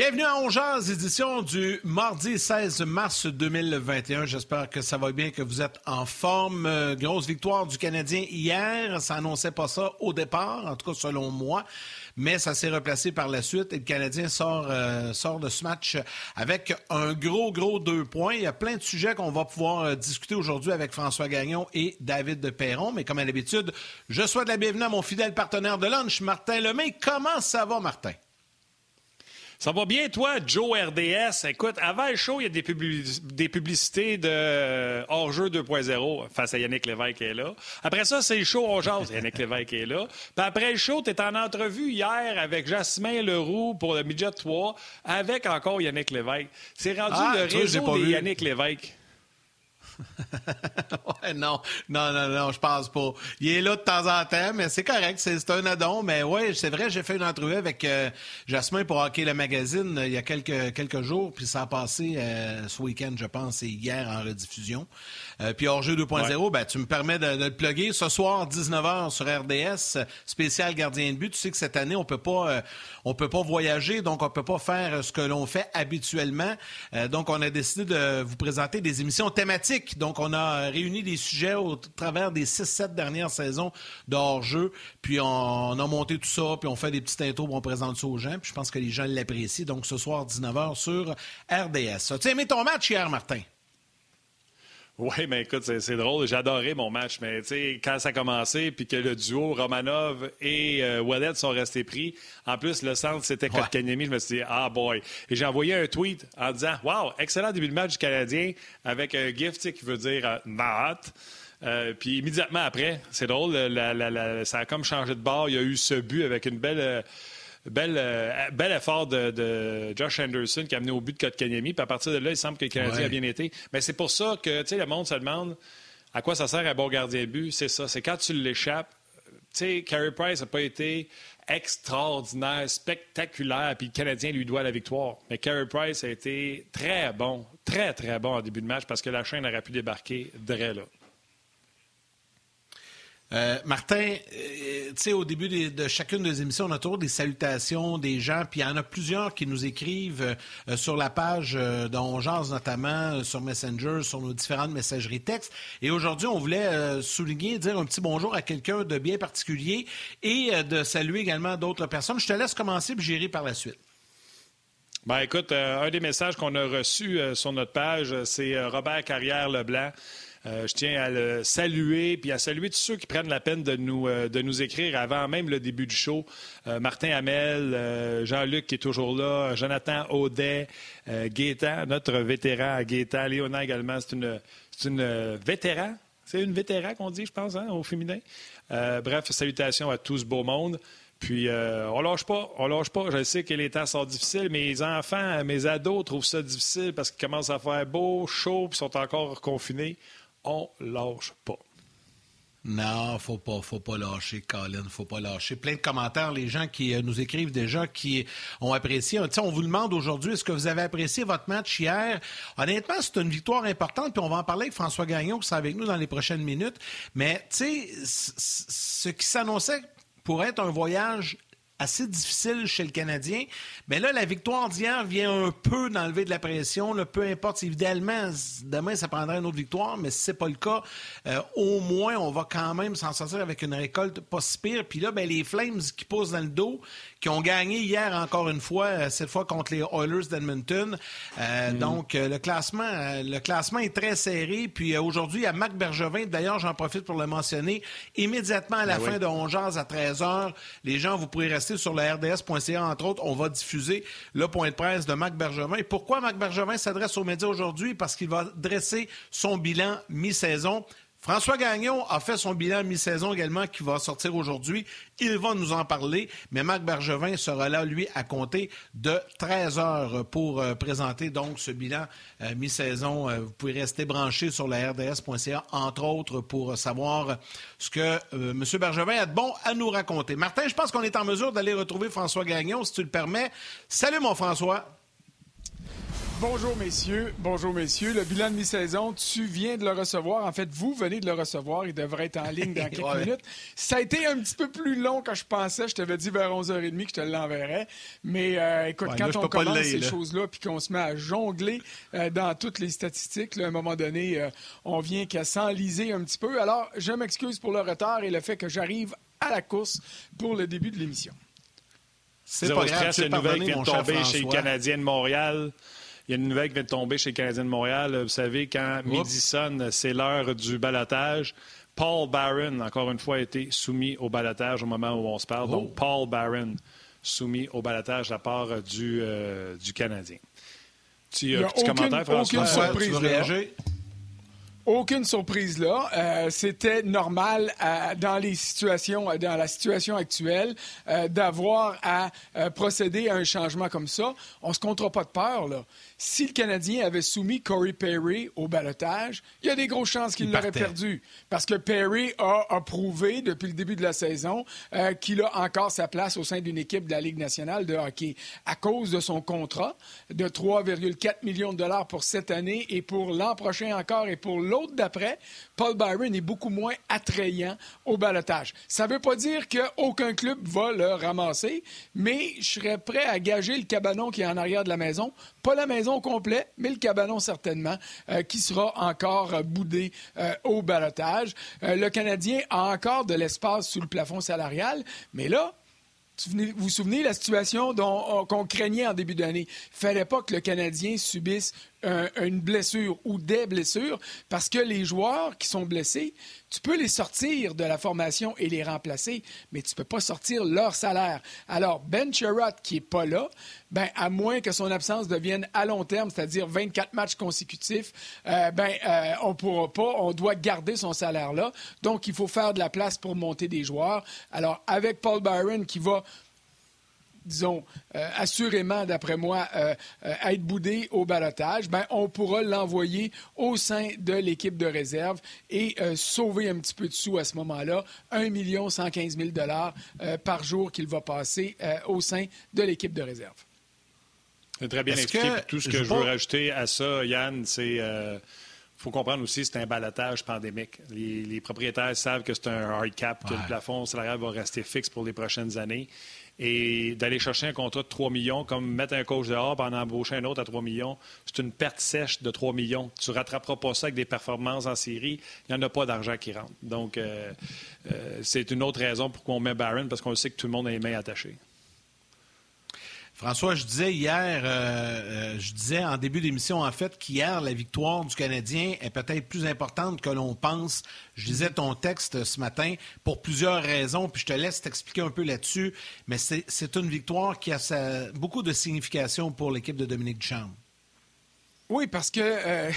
Bienvenue à Ongeaz, édition du mardi 16 mars 2021. J'espère que ça va bien, que vous êtes en forme. Euh, grosse victoire du Canadien hier. Ça annonçait pas ça au départ, en tout cas selon moi. Mais ça s'est replacé par la suite et le Canadien sort, euh, sort de ce match avec un gros, gros deux points. Il y a plein de sujets qu'on va pouvoir euh, discuter aujourd'hui avec François Gagnon et David de Perron. Mais comme à l'habitude, je souhaite la bienvenue à mon fidèle partenaire de lunch, Martin Lemay. Comment ça va, Martin? Ça va bien, toi, Joe RDS? Écoute, avant le show, il y a des, des publicités de hors-jeu 2.0 face à Yannick Lévesque qui est là. Après ça, c'est le show On jase. Yannick Lévesque qui est là. Puis après le show, tu es en entrevue hier avec Jasmin Leroux pour le Midget 3 avec encore Yannick Lévesque. C'est rendu ah, le réseau de Yannick Lévesque. ouais, non, non, non, non, je pense pas. Il est là de temps en temps, mais c'est correct, c'est un addon. Mais oui, c'est vrai, j'ai fait une entrevue avec euh, Jasmin pour Hockey le Magazine euh, il y a quelques, quelques jours, puis ça a passé euh, ce week-end, je pense, et hier en rediffusion. Euh, puis hors-jeu 2.0, ben, tu me permets de, le plugger. Ce soir, 19h sur RDS, spécial gardien de but. Tu sais que cette année, on peut pas, euh, on peut pas voyager, donc on peut pas faire ce que l'on fait habituellement. Euh, donc, on a décidé de vous présenter des émissions thématiques. Donc, on a réuni des sujets au travers des 6-7 dernières saisons de hors-jeu. Puis, on, a monté tout ça, puis on fait des petites intros, on présente ça aux gens. Puis, je pense que les gens l'apprécient. Donc, ce soir, 19h sur RDS. As-tu aimé ton match hier, Martin? Oui, mais écoute, c'est drôle. Adoré mon match, mais tu sais, quand ça a commencé, puis que le duo Romanov et euh, sont restés pris, en plus, le centre, c'était ouais. Kotkaniemi, je me suis dit, ah boy. Et j'ai envoyé un tweet en disant, wow, excellent début de match du Canadien, avec un gift qui veut dire euh, not. Euh, puis immédiatement après, c'est drôle, ça a comme changé de bord. Il y a eu ce but avec une belle. Euh, bel, euh, bel effort de, Josh Anderson qui a amené au but de Kotkaniemi. Puis à partir de là, il semble que le Canadien a bien été. Mais c'est pour ça que le monde se demande à quoi ça sert un bon gardien de but. C'est ça. C'est quand tu l'échappes. Tu sais, Carey Price n'a pas été extraordinaire, spectaculaire, puis le Canadien lui doit la victoire. Mais Carey Price a été très bon, très, très bon en début de match parce que la chaîne aurait pu débarquer dès là. Euh, Martin, euh, tu sais, au début de chacune des émissions, on a toujours des salutations des gens, puis il y en a plusieurs qui nous écrivent euh, sur la page dont notamment sur Messenger, sur nos différentes messageries textes. Et aujourd'hui, on voulait souligner, dire un petit bonjour à quelqu'un de bien particulier et de saluer également d'autres personnes. Je te laisse commencer, puis j'irai par la suite. Ben écoute, un des messages qu'on a reçus sur notre page, c'est Robert Carrière-Leblanc. Euh, je tiens à le saluer, puis à saluer tous ceux qui prennent la peine de nous, euh, de nous écrire avant même le début du show. Euh, Martin Hamel, Jean-Luc qui est toujours là, Jonathan Audet, Gaétan, notre vétéran Gaétan, Léona également, c'est une, une vétéran. C'est une vétéran qu'on dit, je pense, hein, au féminin. bref, salutations à tout ce beau monde. Puis, on lâche pas, on lâche pas. Je sais que les temps sont difficiles. Mes enfants, mes ados trouvent ça difficile parce qu'ils commencent à faire beau, chaud, puis sont encore confinés on lâche pas. Non, faut pas, faut pas lâcher, Colin, faut pas lâcher. Plein de commentaires, les gens qui euh, nous écrivent déjà, qui ont apprécié. on vous demande aujourd'hui, est-ce que vous avez apprécié votre match hier? Honnêtement, c'est une victoire importante, puis on va en parler avec François Gagnon, qui sera avec nous dans les prochaines minutes. Mais, tu sais, ce qui s'annonçait pour être un voyage assez difficile chez le Canadien. Mais là, la victoire d'hier vient un peu d'enlever de la pression. peu importe, évidemment, demain, ça prendrait une autre victoire, mais si ce n'est pas le cas, euh, au moins, on va quand même s'en sortir avec une récolte pas si pire. Puis là, ben, les Flames qui posent dans le dos, qui ont gagné hier encore une fois, euh, cette fois contre les Oilers d'Edmonton. Euh, mm. Donc, le, classement, le classement est très serré. Puis aujourd'hui, a Marc Bergevin, d'ailleurs, j'en profite pour le mentionner, immédiatement à la ben fin de 11 à 13 h les gens, vous pourrez rester sur le RDS.ca, entre autres, on va diffuser le point de presse de Marc Bergevin. Et pourquoi Marc Bergevin s'adresse aux médias aujourd'hui? Parce qu'il va dresser son bilan mi-saison. François Gagnon a fait son bilan mi-saison également qui va sortir aujourd'hui. Il va nous en parler, mais Marc Bergevin sera là, lui, à compter de 13 heures pour euh, présenter donc ce bilan euh, mi-saison. Euh, vous pouvez rester branché sur la RDS.ca, entre autres, pour savoir ce que M. Bergevin a de bon à nous raconter. Martin, je pense qu'on est en mesure d'aller retrouver François Gagnon, si tu le permets. Salut, mon François. Bonjour messieurs, bonjour messieurs. Le bilan de mi-saison, tu viens de le recevoir. En fait, vous venez de le recevoir. Il devrait être en ligne dans quelques minutes. Ça a été un petit peu plus long que je pensais. Je t'avais dit vers 11h30 que je te l'enverrais. Mais euh, écoute, quand on commence ces choses-là puis qu'on se met à jongler euh, dans toutes les statistiques, à un moment donné, euh, on vient qu'à s'enliser un petit peu. Alors, je m'excuse pour le retard et le fait que j'arrive à la course pour le début de l'émission. C'est pas grave, c'est une nouvelle qui vient de tomber chez le Canadien de Montréal. Il y a une nouvelle qui vient de tomber chez le Canadien de Montréal. Vous savez, quand midi sonne, c'est l'heure du balotage. Paul Barron, encore une fois, a été soumis au balotage au moment où on se parle. Donc, oh. Paul Barron soumis au balotage de la part du, euh, du Canadien. Tu as un petit commentaire, François? Aucune surprise, aucune surprise là. Euh, c'était normal euh, dans les situations, dans la situation actuelle, d'avoir à procéder à un changement comme ça. On se comptera pas de peur là si le Canadien avait soumis Corey Perry au balotage, il y a des grosses chances qu'il l'aurait perdu. Parce que Perry a, prouvé depuis le début de la saison euh, qu'il a encore sa place au sein d'une équipe de la Ligue nationale de hockey. À cause de son contrat de 3,4 millions de dollars pour cette année et pour l'an prochain encore et pour l'autre d'après, Paul Byron est beaucoup moins attrayant au balotage. Ça ne veut pas dire qu'aucun club va le ramasser, mais je serais prêt à gager le cabanon qui est en arrière de la maison. Pas la maison au complet, mais le cabanon certainement, euh, qui sera encore boudé euh, au balotage. Euh, le Canadien a encore de l'espace sous le plafond salarial, mais là, vous vous souvenez la situation qu'on craignait en début d'année? Il ne fallait pas que le Canadien subisse une blessure ou des blessures parce que les joueurs qui sont blessés, tu peux les sortir de la formation et les remplacer, mais tu ne peux pas sortir leur salaire. Alors, Ben Sherrod, qui n'est pas là, ben, à moins que son absence devienne à long terme, c'est-à-dire 24 matchs consécutifs, euh, ben, euh, on ne pourra pas, on doit garder son salaire là. Donc, il faut faire de la place pour monter des joueurs. Alors, avec Paul Byron qui va disons, euh, assurément, d'après moi, euh, euh, être boudé au balotage, ben, on pourra l'envoyer au sein de l'équipe de réserve et sauver un petit peu de sous à ce moment-là. 1 115 000 par jour qu'il va passer au sein de l'équipe de réserve. C'est très bien expliqué. Tout ce que je, veux rajouter à ça, Yann, c'est il faut comprendre aussi c'est un balotage pandémique. Les, propriétaires savent que c'est un hard cap, que le plafond salarial va rester fixe pour les prochaines années. Et d'aller chercher un contrat de 3 millions, comme mettre un coach dehors en embaucher un autre à 3 millions, c'est une perte sèche de 3 millions. Tu ne rattraperas pas ça avec des performances en série. Il n'y en a pas d'argent qui rentre. Donc, euh, euh, c'est une autre raison pour qu'on met Barron, parce qu'on sait que tout le monde a les mains attachées. François, je disais hier, euh, euh, je disais en début d'émission, en fait, qu'hier, la victoire du Canadien est peut-être plus importante que l'on pense. Je disais ton texte ce matin pour plusieurs raisons, puis je te laisse t'expliquer un peu là-dessus, mais c'est une victoire qui a beaucoup de signification pour l'équipe de Dominique Duchamp. Oui, parce que euh,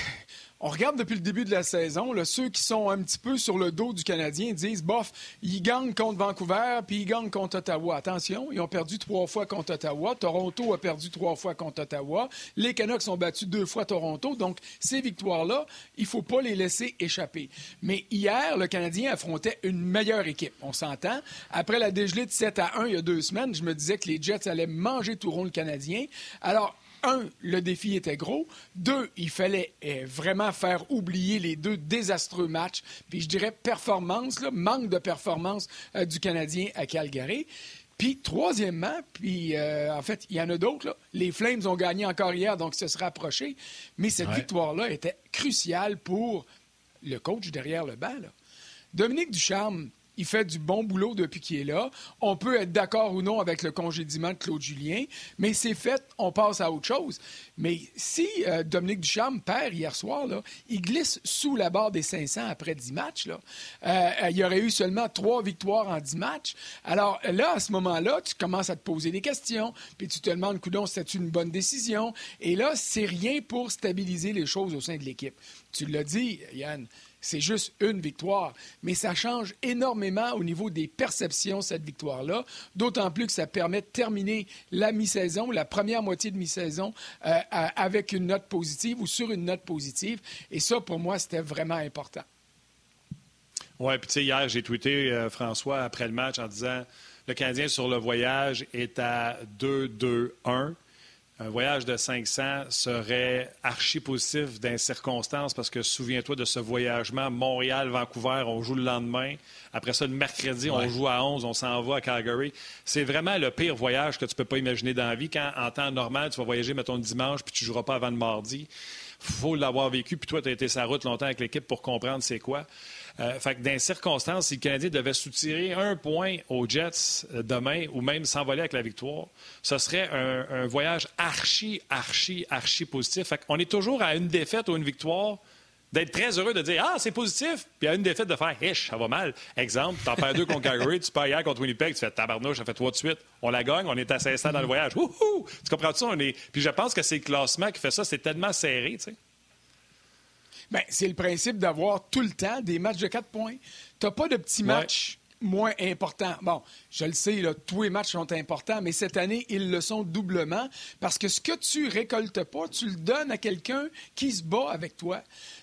on regarde depuis le début de la saison, ceux qui sont un petit peu sur le dos du Canadien disent bof, ils gagnent contre Vancouver puis ils gagnent contre Ottawa. Attention, ils ont perdu trois fois contre Ottawa. Toronto a perdu trois fois contre Ottawa. Les Canucks ont battu deux fois Toronto. Donc, ces victoires-là, il ne faut pas les laisser échapper. Mais hier, le Canadien affrontait une meilleure équipe. On s'entend. Après la dégelée de 7 à 1 il y a deux semaines, je me disais que les Jets allaient manger tout rond le Canadien. Alors, un, le défi était gros. Deux, il fallait eh, vraiment faire oublier les deux désastreux matchs. Puis je dirais performance, manque de performance euh, du Canadien à Calgary. Puis, troisièmement, puis euh, en fait, il y en a d'autres. Les Flames ont gagné encore hier, donc ça se rapproché. Mais cette victoire-là était cruciale pour le coach derrière le banc. Dominique Ducharme, il fait du bon boulot depuis qu'il est là. On peut être d'accord ou non avec le congédiement de Claude Julien, mais c'est fait, on passe à autre chose. Mais si euh, Dominique Ducharme perd hier soir, il glisse sous la barre des 500 après 10 matchs. Euh, il y aurait eu seulement trois victoires en 10 matchs. Alors là, à ce moment-là, tu commences à te poser des questions, puis tu te demandes, coudon, c'était une bonne décision? Et là, c'est rien pour stabiliser les choses au sein de l'équipe. Tu l'as dit, Yann, c'est juste une victoire. Mais ça change énormément au niveau des perceptions, cette victoire-là. D'autant plus que ça permet de terminer la mi-saison, la première moitié de mi-saison, euh, avec une note positive ou sur une note positive. Et ça, pour moi, c'était vraiment important. Oui, puis tu sais, hier, j'ai tweeté euh, François après le match en disant le Canadien sur le voyage est à 2-2-1. Un voyage de 500 serait archi positif dans les circonstances parce que souviens-toi de ce voyagement Montréal-Vancouver, on joue le lendemain. Après ça, le mercredi, on joue à 11, on s'en va à Calgary. C'est vraiment le pire voyage que tu peux pas imaginer dans la vie. Quand, en temps normal, tu vas voyager, mettons, le dimanche, puis tu joueras pas avant le mardi. faut l'avoir vécu. Puis toi, tu as été sa route longtemps avec l'équipe pour comprendre c'est quoi. Euh, fait que dans les circonstances, si le Canadien devait soutirer un point aux Jets euh, demain ou même s'envoler avec la victoire, ce serait un, voyage archi, archi, archi positif. Fait qu'on est toujours à une défaite ou une victoire d'être très heureux de dire Ah, c'est positif, puis à une défaite de faire Hish, ça va mal. Exemple, t'en perds deux contre Calgary, tu perds hier contre Winnipeg, tu fais tabarnouche, ça fait trois de suite. On la gagne, on est à 500 dans le voyage. Wouhou! Tu comprends ça? On est... Puis je pense que c'est le classement qui fait ça, c'est tellement serré, tu sais. Bien, c'est le principe d'avoir tout le temps des matchs de quatre points. Tu n'as pas de petits matchs moins importants. Bon, je le sais, là, tous les matchs sont importants, mais cette année, ils le sont doublement parce que ce que tu récoltes pas, tu le donnes à quelqu'un qui se bat avec toi.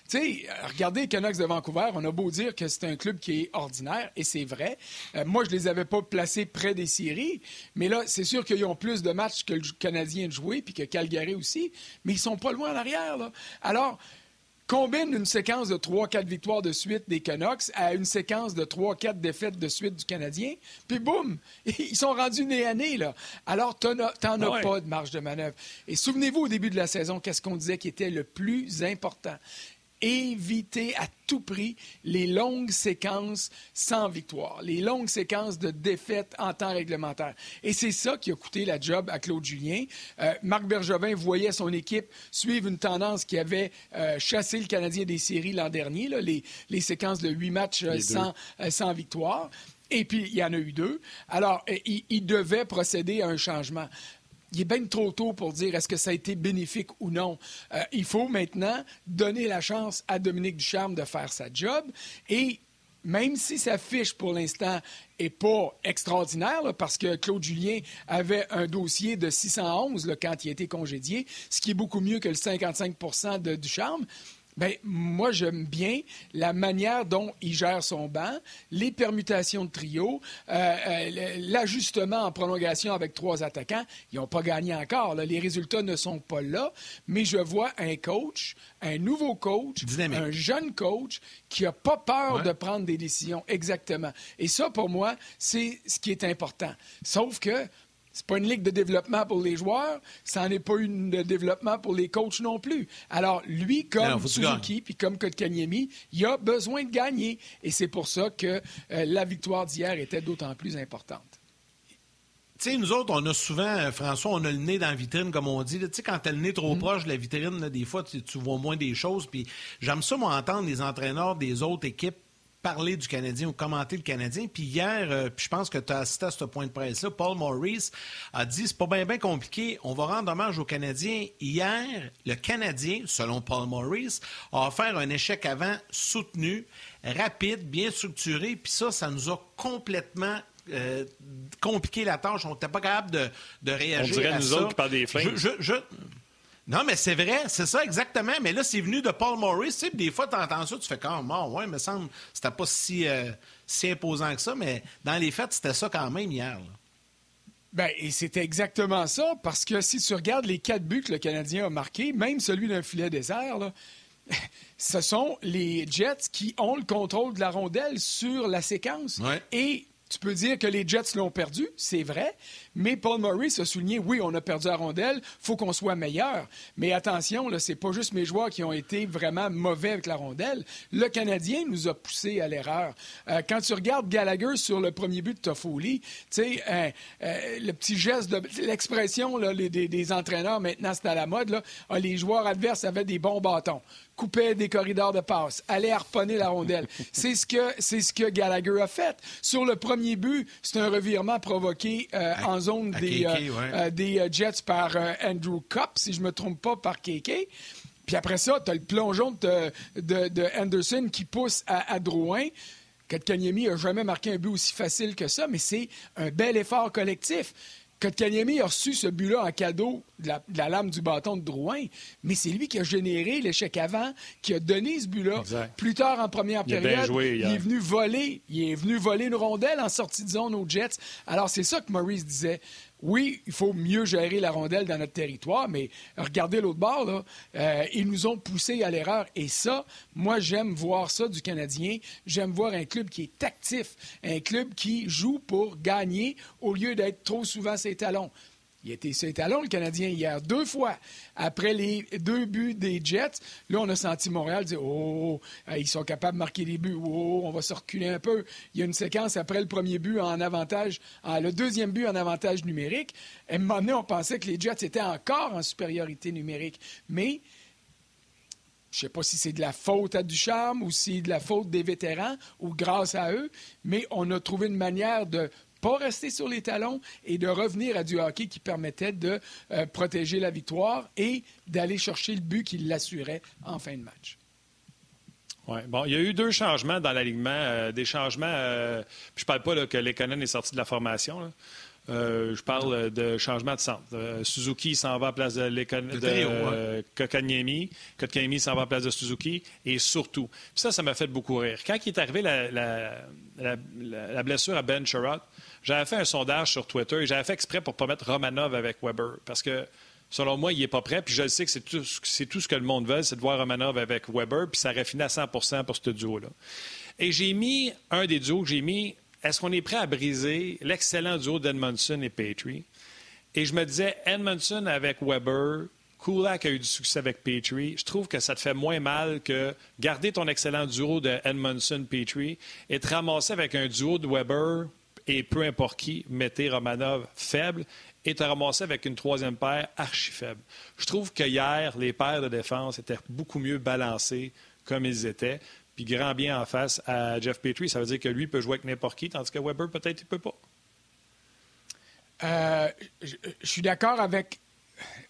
Tu sais, regardez les Canucks de Vancouver, on a beau dire que c'est un club qui est ordinaire, et c'est vrai. Euh, moi, je les avais pas placés près des séries, mais là, c'est sûr qu'ils ont plus de matchs que le Canadien de jouer, puis que Calgary aussi, mais ils sont pas loin en arrière. Là. Alors, combine une séquence de 3-4 victoires de suite des Canucks à une séquence de 3-4 défaites de suite du Canadien, puis boum, ils sont rendus nez à nez, là. Alors, t'en as, as pas de marge de manœuvre. Et souvenez-vous, au début de la saison, qu'est-ce qu'on disait qui était le plus important? Éviter à tout prix les longues séquences sans victoire, les longues séquences de défaites en temps réglementaire. Et c'est ça qui a coûté la job à Claude Julien. Euh, Marc Bergevin voyait son équipe suivre une tendance qui avait euh, chassé le Canadien des séries l'an dernier, les, séquences de huit matchs euh, sans, sans victoire. Et puis, il y en a eu deux. Alors, il, il devait procéder à un changement il est bien trop tôt pour dire est-ce que ça a été bénéfique ou non. Euh, il faut maintenant donner la chance à Dominique Ducharme de faire sa job et même si sa fiche pour l'instant est pas extraordinaire, parce que Claude Julien avait un dossier de 611 quand il a été congédié, ce qui est beaucoup mieux que le 55% de Ducharme, Bien, moi, j'aime bien la manière dont il gère son banc, les permutations de trio, euh, euh, l'ajustement en prolongation avec trois attaquants. Ils n'ont pas gagné encore. Les résultats ne sont pas là, mais je vois un coach, un nouveau coach, un jeune coach qui n'a pas peur de prendre des décisions. Exactement. Et ça, pour moi, c'est ce qui est important. Sauf que c'est pas une ligue de développement pour les joueurs, ça n'en est pas une de développement pour les coachs non plus. Alors, lui, comme Suzuki, puis comme Kotkaniemi, il a besoin de gagner. Et c'est pour ça que euh, la victoire d'hier était d'autant plus importante. Tu sais, nous autres, on a souvent, euh, François, on a le nez dans la vitrine, comme on dit. Tu sais, quand t'as le nez trop mm. proche de la vitrine, des fois, tu, tu, vois moins des choses. Puis j'aime ça, moi, entendre les entraîneurs des autres équipes parler du Canadien ou commenter le Canadien. Puis hier, euh, je pense que tu as assisté à ce point de presse-là, Paul Maurice a dit c'est pas bien compliqué, on va rendre hommage aux Canadiens. Hier, le Canadien, selon Paul Maurice, a offert un échec avant soutenu, rapide, bien structuré, puis ça, ça nous a complètement euh, compliqué la tâche. On n'était pas capable de, de réagir. On dirait nous autres qui parlent des flingues. je, non, mais c'est vrai, c'est ça exactement. Mais là, c'est venu de Paul Morris. Tu des fois, tu entends ça, tu fais comme, oh, ouais, me semble, c'était pas si, euh, si imposant que ça. Mais dans les faits, c'était ça quand même hier. Bien, et c'était exactement ça, parce que si tu regardes les quatre buts que le Canadien a marqués, même celui d'un filet désert, là, ce sont les Jets qui ont le contrôle de la rondelle sur la séquence. Et tu peux dire que les Jets l'ont perdu, c'est vrai, mais Paul Maurice a souligné, oui, on a perdu la rondelle, faut qu'on soit meilleur. Mais attention, là, c'est pas juste mes joueurs qui ont été vraiment mauvais avec la rondelle. Le Canadien nous a poussé à l'erreur. Euh, quand tu regardes Gallagher sur le premier but de Toffoli, tu sais, euh, euh, le petit geste de l'expression des, des, entraîneurs maintenant, c'est à la mode. Là, ah, les joueurs adverses avaient des bons bâtons coupait des corridors de passe, allait harponner la rondelle. c'est ce que c'est ce que Gallagher a fait. Sur le premier but, c'est un revirement provoqué en zone des, euh, euh, des euh, Jets par Andrew Cup, si je ne me trompe pas, par KK. Puis après ça, tu as le plongeon de, de, Anderson qui pousse à, à Drouin. Kotkaniemi n'a jamais marqué un but aussi facile que ça, mais c'est un bel effort collectif. Kotkaniemi a reçu ce but-là en cadeau de la, lame du bâton de Drouin, mais c'est lui qui a généré l'échec avant, qui a donné ce but-là. Plus tard en première période, il est venu voler, il est venu voler une rondelle en sortie de zone aux Jets. Alors c'est ça que Maurice disait. Oui, il faut mieux gérer la rondelle dans notre territoire, mais regardez l'autre bord, là, euh, ils nous ont poussé à l'erreur. Et ça, moi, j'aime voir ça du Canadien. J'aime voir un club qui est actif, un club qui joue pour gagner au lieu d'être trop souvent ses talons. Il était sur les talons, le Canadien, hier, deux fois. Après les deux buts des Jets, là, on a senti Montréal dire Oh, euh, ils sont capables de marquer des buts. Oh, on va se reculer un peu. Il y a une séquence après le premier but en avantage, le deuxième but en avantage numérique. À un moment donné, on pensait que les Jets étaient encore en supériorité numérique. Mais je ne sais pas si c'est de la faute à Ducharme ou si c'est de la faute des vétérans ou grâce à eux, mais on a trouvé une manière de pas rester sur les talons et de revenir à du hockey qui permettait de euh, protéger la victoire et d'aller chercher le but qui l'assurait en fin de match. Ouais. Bon, il y a eu deux changements dans l'alignement, euh, des changements. Euh, je parle pas que Lekonen est sorti de la formation. Je parle de changement de centre. Suzuki s'en va à place de, de Kokanyemi. Kotkaniemi s'en va à place de Suzuki. Et surtout, ça, ça m'a fait beaucoup rire. Quand il est arrivé la, la blessure à Ben Sherrod, j'avais fait un sondage sur Twitter et j'avais fait exprès pour ne pas mettre Romanov avec Weber parce que selon moi, il n'est pas prêt. Puis je sais que c'est tout, tout, ce que le monde veut, c'est de voir Romanov avec Weber. Puis ça aurait fini à 100% pour ce duo-là. Et j'ai mis un des duos que j'ai mis est-ce qu'on est prêt à briser l'excellent duo d'Edmondson et Petrie? Et je me disais Edmondson avec Weber. Kulak a eu du succès avec Petrie. Je trouve que ça te fait moins mal que garder ton excellent duo de Edmondson-Petrie et te ramasser avec un duo de Weber et peu importe qui, mettez Romanov faible et te ramasser avec une troisième paire archi faible. Je trouve que hier, les paires de défense étaient beaucoup mieux balancées comme ils étaient. Puis grand bien en face à Jeff Petrie, ça veut dire que lui peut jouer avec n'importe qui, tandis que Weber, peut-être, il ne peut pas. Euh, je suis d'accord avec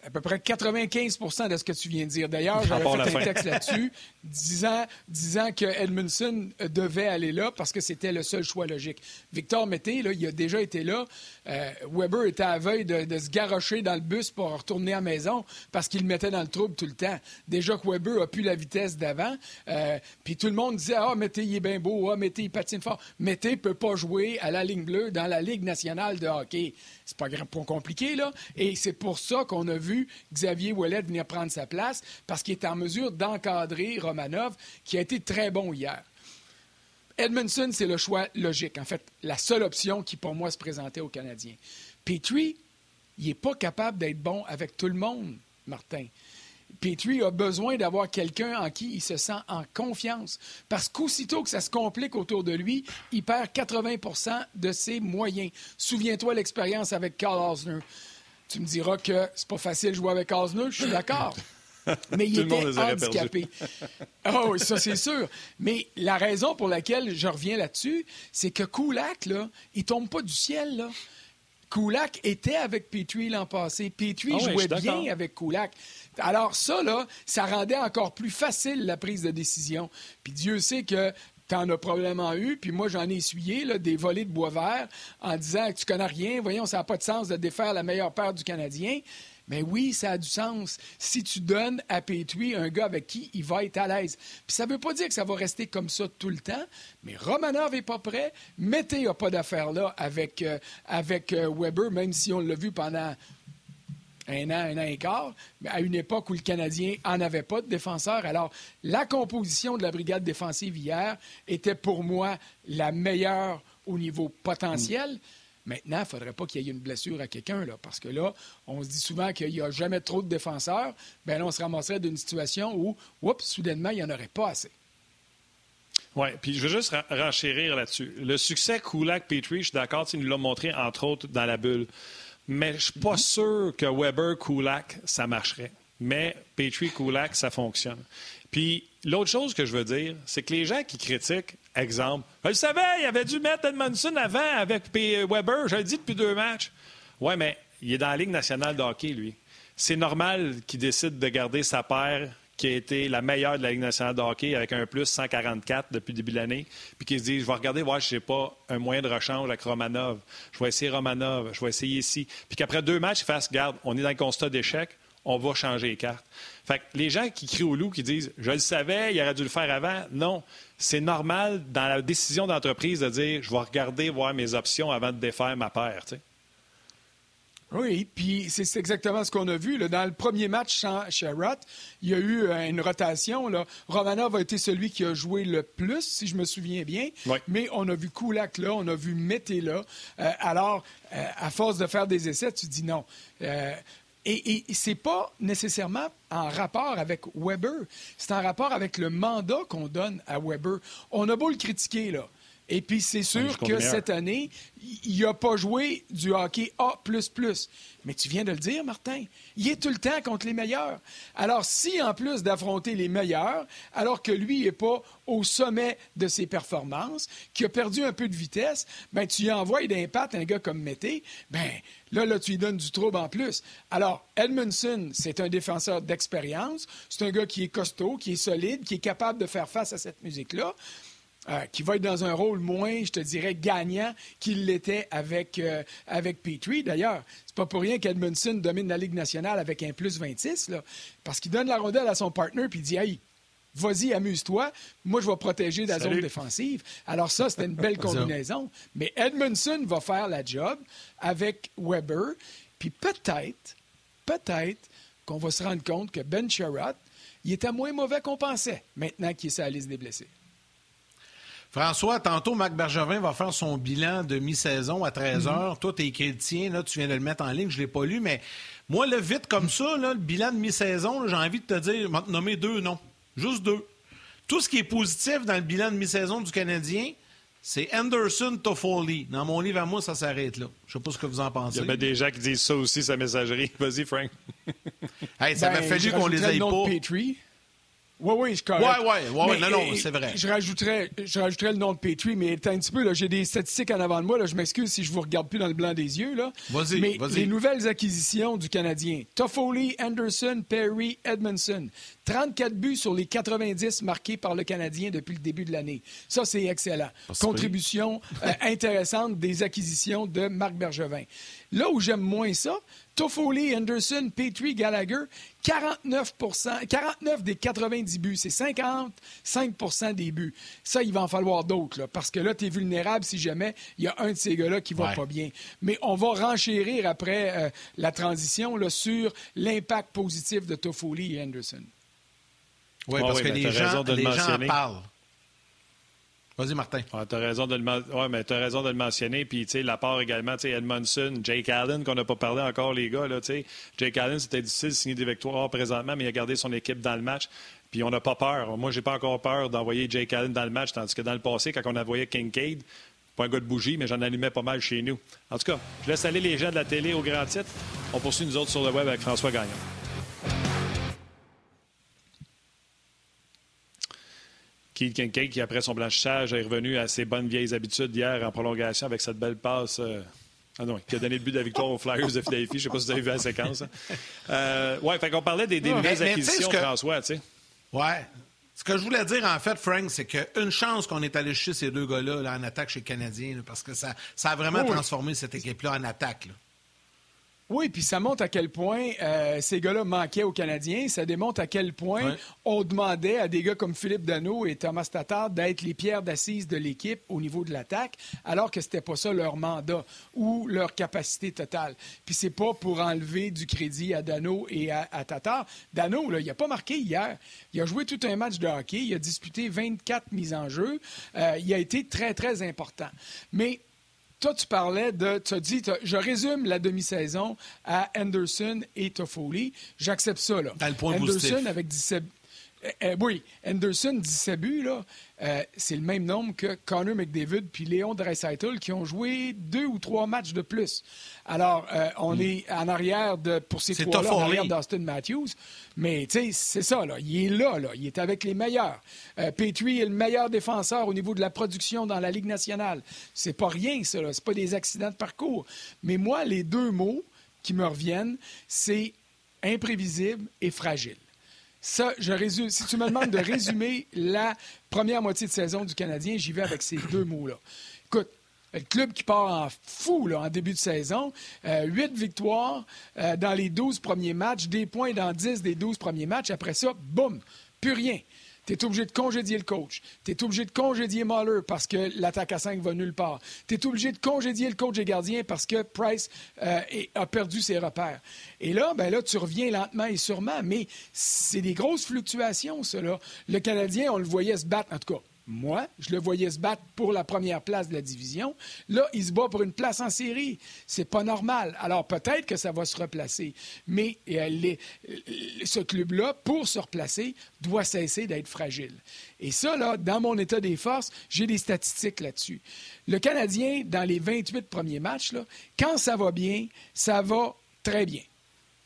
à peu près 95% de ce que tu viens de dire. D'ailleurs, j'avais fait un texte là-dessus disant, disant que Edmondson devait aller là parce que c'était le seul choix logique. Victor Mété, là, il a déjà été là. Euh, Weber était à veille de, se garrocher dans le bus pour retourner à la maison parce qu'il le mettait dans le trouble tout le temps. Déjà que Weber a pu la vitesse d'avant. Euh, puis tout le monde disait Ah, Mété, il est bien beau. Ah, Mété, il patine fort. Mété ne peut pas jouer à la ligne bleue dans la Ligue nationale de hockey. C'est pas, pas compliqué, là. Et c'est pour ça qu'on a vu Xavier Ouellet venir prendre sa place parce qu'il est en mesure d'encadrer Romanov, qui a été très bon hier. Edmondson, c'est le choix logique. En fait, la seule option qui, pour moi, se présentait aux Canadiens. Petrie, il n'est pas capable d'être bon avec tout le monde, Martin. Petrie a besoin d'avoir quelqu'un en qui il se sent en confiance. Parce qu'aussitôt que ça se complique autour de lui, il perd 80% de ses moyens. Souviens-toi l'expérience avec Carl Osner. Tu me diras que c'est pas facile de jouer avec Osner, je suis d'accord. Mais il était handicapé. oh, oui, ça c'est sûr. Mais la raison pour laquelle je reviens là-dessus, c'est que Kulak, là, il tombe pas du ciel, là. Kulak était avec Petrie l'an passé. Petrie ah jouait bien avec Kulak. Alors ça, là, ça rendait encore plus facile la prise de décision. Puis Dieu sait que tu en as probablement eu, puis moi j'en ai essuyé là, des volets de bois vert en disant que tu connais rien, voyons, ça n'a pas de sens de défaire la meilleure paire du Canadien. Mais oui, ça a du sens. Si tu donnes à Petrie un gars avec qui il va être à l'aise. Puis ça ne veut pas dire que ça va rester comme ça tout le temps, mais Romanov n'est pas prêt. Mété n'a pas d'affaire là avec, euh, avec euh, Weber, même si on l'a vu pendant un an, un an et quart, à une époque où le Canadien n'en avait pas de défenseur. Alors, la composition de la brigade défensive hier était pour moi la meilleure au niveau potentiel. Maintenant, il ne faudrait pas qu'il y ait une blessure à quelqu'un, là, parce que là, on se dit souvent qu'il n'y a jamais trop de défenseurs. Bien là, on se ramasserait d'une situation où, oups, soudainement, il n'y en aurait pas assez. Oui, puis je veux juste renchérir là-dessus. Le succès Kulak-Petrie, je suis d'accord, tu nous l'as montré, entre autres, dans la bulle. Mais je ne suis pas sûr que Weber-Kulak, ça marcherait. Mais Petrie-Kulak, ça fonctionne. Puis l'autre chose que je veux dire, c'est que les gens qui critiquent, exemple, je savais, il avait dû mettre Edmondson avant avec Weber, je le dis depuis deux matchs. Oui, mais il est dans la Ligue nationale de hockey, lui. C'est normal qu'il décide de garder sa paire qui a été la meilleure de la Ligue nationale de hockey avec un plus 144 depuis le début de l'année, puis qui se dit, je vais regarder voir si n'ai pas un moyen de rechange avec Romanov. Je vais essayer Romanov, je vais essayer ici. Puis qu'après deux matchs, il fasse, garde, on est dans le constat d'échec, on va changer les cartes. Fait que les gens qui crient au loup, qui disent, je le savais, il aurait dû le faire avant, non. C'est normal dans la décision d'entreprise de dire, je vais regarder, voir mes options avant de défaire ma paire. Oui, puis c'est exactement ce qu'on a vu. Là. Dans le premier match sans Sherrod, il y a eu euh, une rotation. Là. Romanov a été celui qui a joué le plus, si je me souviens bien. Mais on a vu Kulak là, on a vu Mété là. Euh, alors, euh, à force de faire des essais, tu dis non. Et, c'est pas nécessairement en rapport avec Weber. C'est en rapport avec le mandat qu'on donne à Weber. On a beau le critiquer, là. Et puis, c'est sûr que cette année, il n'a pas joué du hockey A. Mais tu viens de le dire, Martin. Il est tout le temps contre les meilleurs. Alors, si en plus d'affronter les meilleurs, alors que lui n'est pas au sommet de ses performances, qui a perdu un peu de vitesse, ben tu y envoies d'impact un gars comme Mété, ben là, là, tu lui donnes du trouble en plus. Alors, Edmondson, c'est un défenseur d'expérience. C'est un gars qui est costaud, qui est solide, qui est capable de faire face à cette musique-là. Euh, qui va être dans un rôle moins, je te dirais, gagnant qu'il l'était avec, euh, avec Petrie. D'ailleurs, c'est pas pour rien qu'Edmondson domine la Ligue nationale avec un plus 26, là, parce qu'il donne la rondelle à son partner puis il dit Hey, vas-y, amuse-toi. Moi, je vais protéger la zone défensive. Alors, ça, c'était une belle combinaison. Mais Edmondson va faire la job avec Weber. Puis peut-être, peut-être qu'on va se rendre compte que Ben Sherratt, il était moins mauvais qu'on pensait maintenant qu'il est sur la liste des blessés. François, tantôt, Marc Bergevin va faire son bilan de mi-saison à 13 h. Mhm. Toi, tu es là, tu viens de le mettre en ligne, je ne l'ai pas lu, mais moi, le vite comme ça, le bilan de mi-saison, j'ai envie de te dire, te nommer deux noms. Juste deux. Tout ce qui est positif dans le bilan de mi-saison du Canadien, c'est Anderson Toffoli. Dans mon livre à moi, ça s'arrête là. Je ne sais pas ce que vous en pensez. Il y a des gens qui disent ça aussi, sa messagerie. Vas-y, Frank. ça m'a ben, fallu qu'on les aille pas. Oui, oui, je correct. Oui, oui, oui, non, non, c'est vrai. Je rajouterais, je rajouterais le nom de Petrie, mais un petit peu, j'ai des statistiques en avant de moi, là, je m'excuse si je vous regarde plus dans le blanc des yeux. Vas-y, Mais vas les nouvelles acquisitions du Canadien, Toffoli, Anderson, Perry, Edmondson, 34 buts sur les 90 marqués par le Canadien depuis le début de l'année. Ça, c'est excellent. Contribution euh, intéressante des acquisitions de Marc Bergevin. Là où j'aime moins ça, Toffoli, Anderson, Petrie, Gallagher, 49 49 des 90 buts. C'est 55% des buts. Ça, il va en falloir d'autres, parce que là, tu es vulnérable si jamais il y a un de ces gars-là qui va pas bien. Mais on va renchérir après euh, la transition là, sur l'impact positif de Toffoli et Anderson. Oui, parce que les, gens, les gens en parlent. Vas-y, Martin. tu as raison de le, ouais, mais as raison de le mentionner. Puis, tu sais, l'apport également, tu sais, Edmondson, Jake Allen, qu'on n'a pas parlé encore, les gars, là, tu sais. Jake Allen, c'était difficile de signer des victoires présentement, mais il a gardé son équipe dans le match. Puis, on n'a pas peur. Moi, j'ai pas encore peur d'envoyer Jake Allen dans le match, tandis que dans le passé, quand on envoyait Kincaid, pas un gars de bougie, mais j'en allumais pas mal chez nous. En tout cas, je laisse aller les gens de la télé au grand titre. On poursuit nous autres sur le web avec François Gagnon. Keith Kincaid, qui après son blanchissage est revenu à ses bonnes vieilles habitudes hier en prolongation avec cette belle passe. Euh, ah non, qui a donné le but de la victoire aux Flyers de Philadelphie. Je ne sais pas si vous avez vu la séquence. Hein. Euh, oui, fait qu'on parlait des, nouvelles acquisitions, François, tu sais. Ouais. Ce que je voulais dire, en fait, Frank, c'est qu'une chance qu'on est allé chercher ces deux gars-là en attaque chez les Canadiens, parce que ça, ça a vraiment transformé cette équipe-là en attaque. Oui, puis ça montre à quel point euh, ces gars-là manquaient aux Canadiens. Ça démontre à quel point on demandait à des gars comme Philippe Dano et Thomas Tatar d'être les pierres d'assises de l'équipe au niveau de l'attaque, alors que c'était pas ça leur mandat ou leur capacité totale. Puis c'est pas pour enlever du crédit à Dano et à, Tatar. Dano, là, il a pas marqué hier. Il a joué tout un match de hockey. Il a disputé 24 mises en jeu. Euh, il a été très, très important. Mais toi, tu parlais de. Tu as dit, je résume la demi-saison à Anderson et Toffoli. J'accepte ça, là. Anderson avec 17. Euh, euh, oui, Anderson, 17 buts, là, euh, c'est le même nombre que Connor McDavid puis Léon Dreisaitl qui ont joué deux ou trois matchs de plus. Alors, on hmm. est en arrière de, pour ces trois-là, en arrière d'Austin Matthews. Mais, tu sais, c'est ça, là. Il est là, là. Il est avec les meilleurs. Petrie est le meilleur défenseur au niveau de la production dans la Ligue nationale. C'est pas rien, ça, là. C'est pas des accidents de parcours. Mais moi, les deux mots qui me reviennent, c'est imprévisible et fragile. Ça, je résume. Si tu me demandes de résumer la première moitié de saison du Canadien, j'y vais avec ces deux mots-là. Écoute, le club qui part en fou en début de saison. Euh, huit victoires euh, dans les douze premiers matchs, des points dans dix des douze premiers matchs. Après ça, boum, plus rien. Tu es obligé de congédier le coach. Tu es obligé de congédier Muller parce que l'attaque à 5 va nulle part. Tu es obligé de congédier le coach et gardien parce que Price euh, a perdu ses repères. Et là, ben là, tu reviens lentement et sûrement, mais c'est des grosses fluctuations, cela. Le Canadien, on le voyait se battre, en tout cas moi, je le voyais se battre pour la première place de la division. Là, il se bat pour une place en série. C'est pas normal. Alors peut-être que ça va se replacer, mais euh, ce club-là, pour se replacer, doit cesser d'être fragile. Et ça, là, dans mon état des forces, j'ai des statistiques là-dessus. Le Canadien, dans les 28 premiers matchs, quand ça va bien, ça va très bien.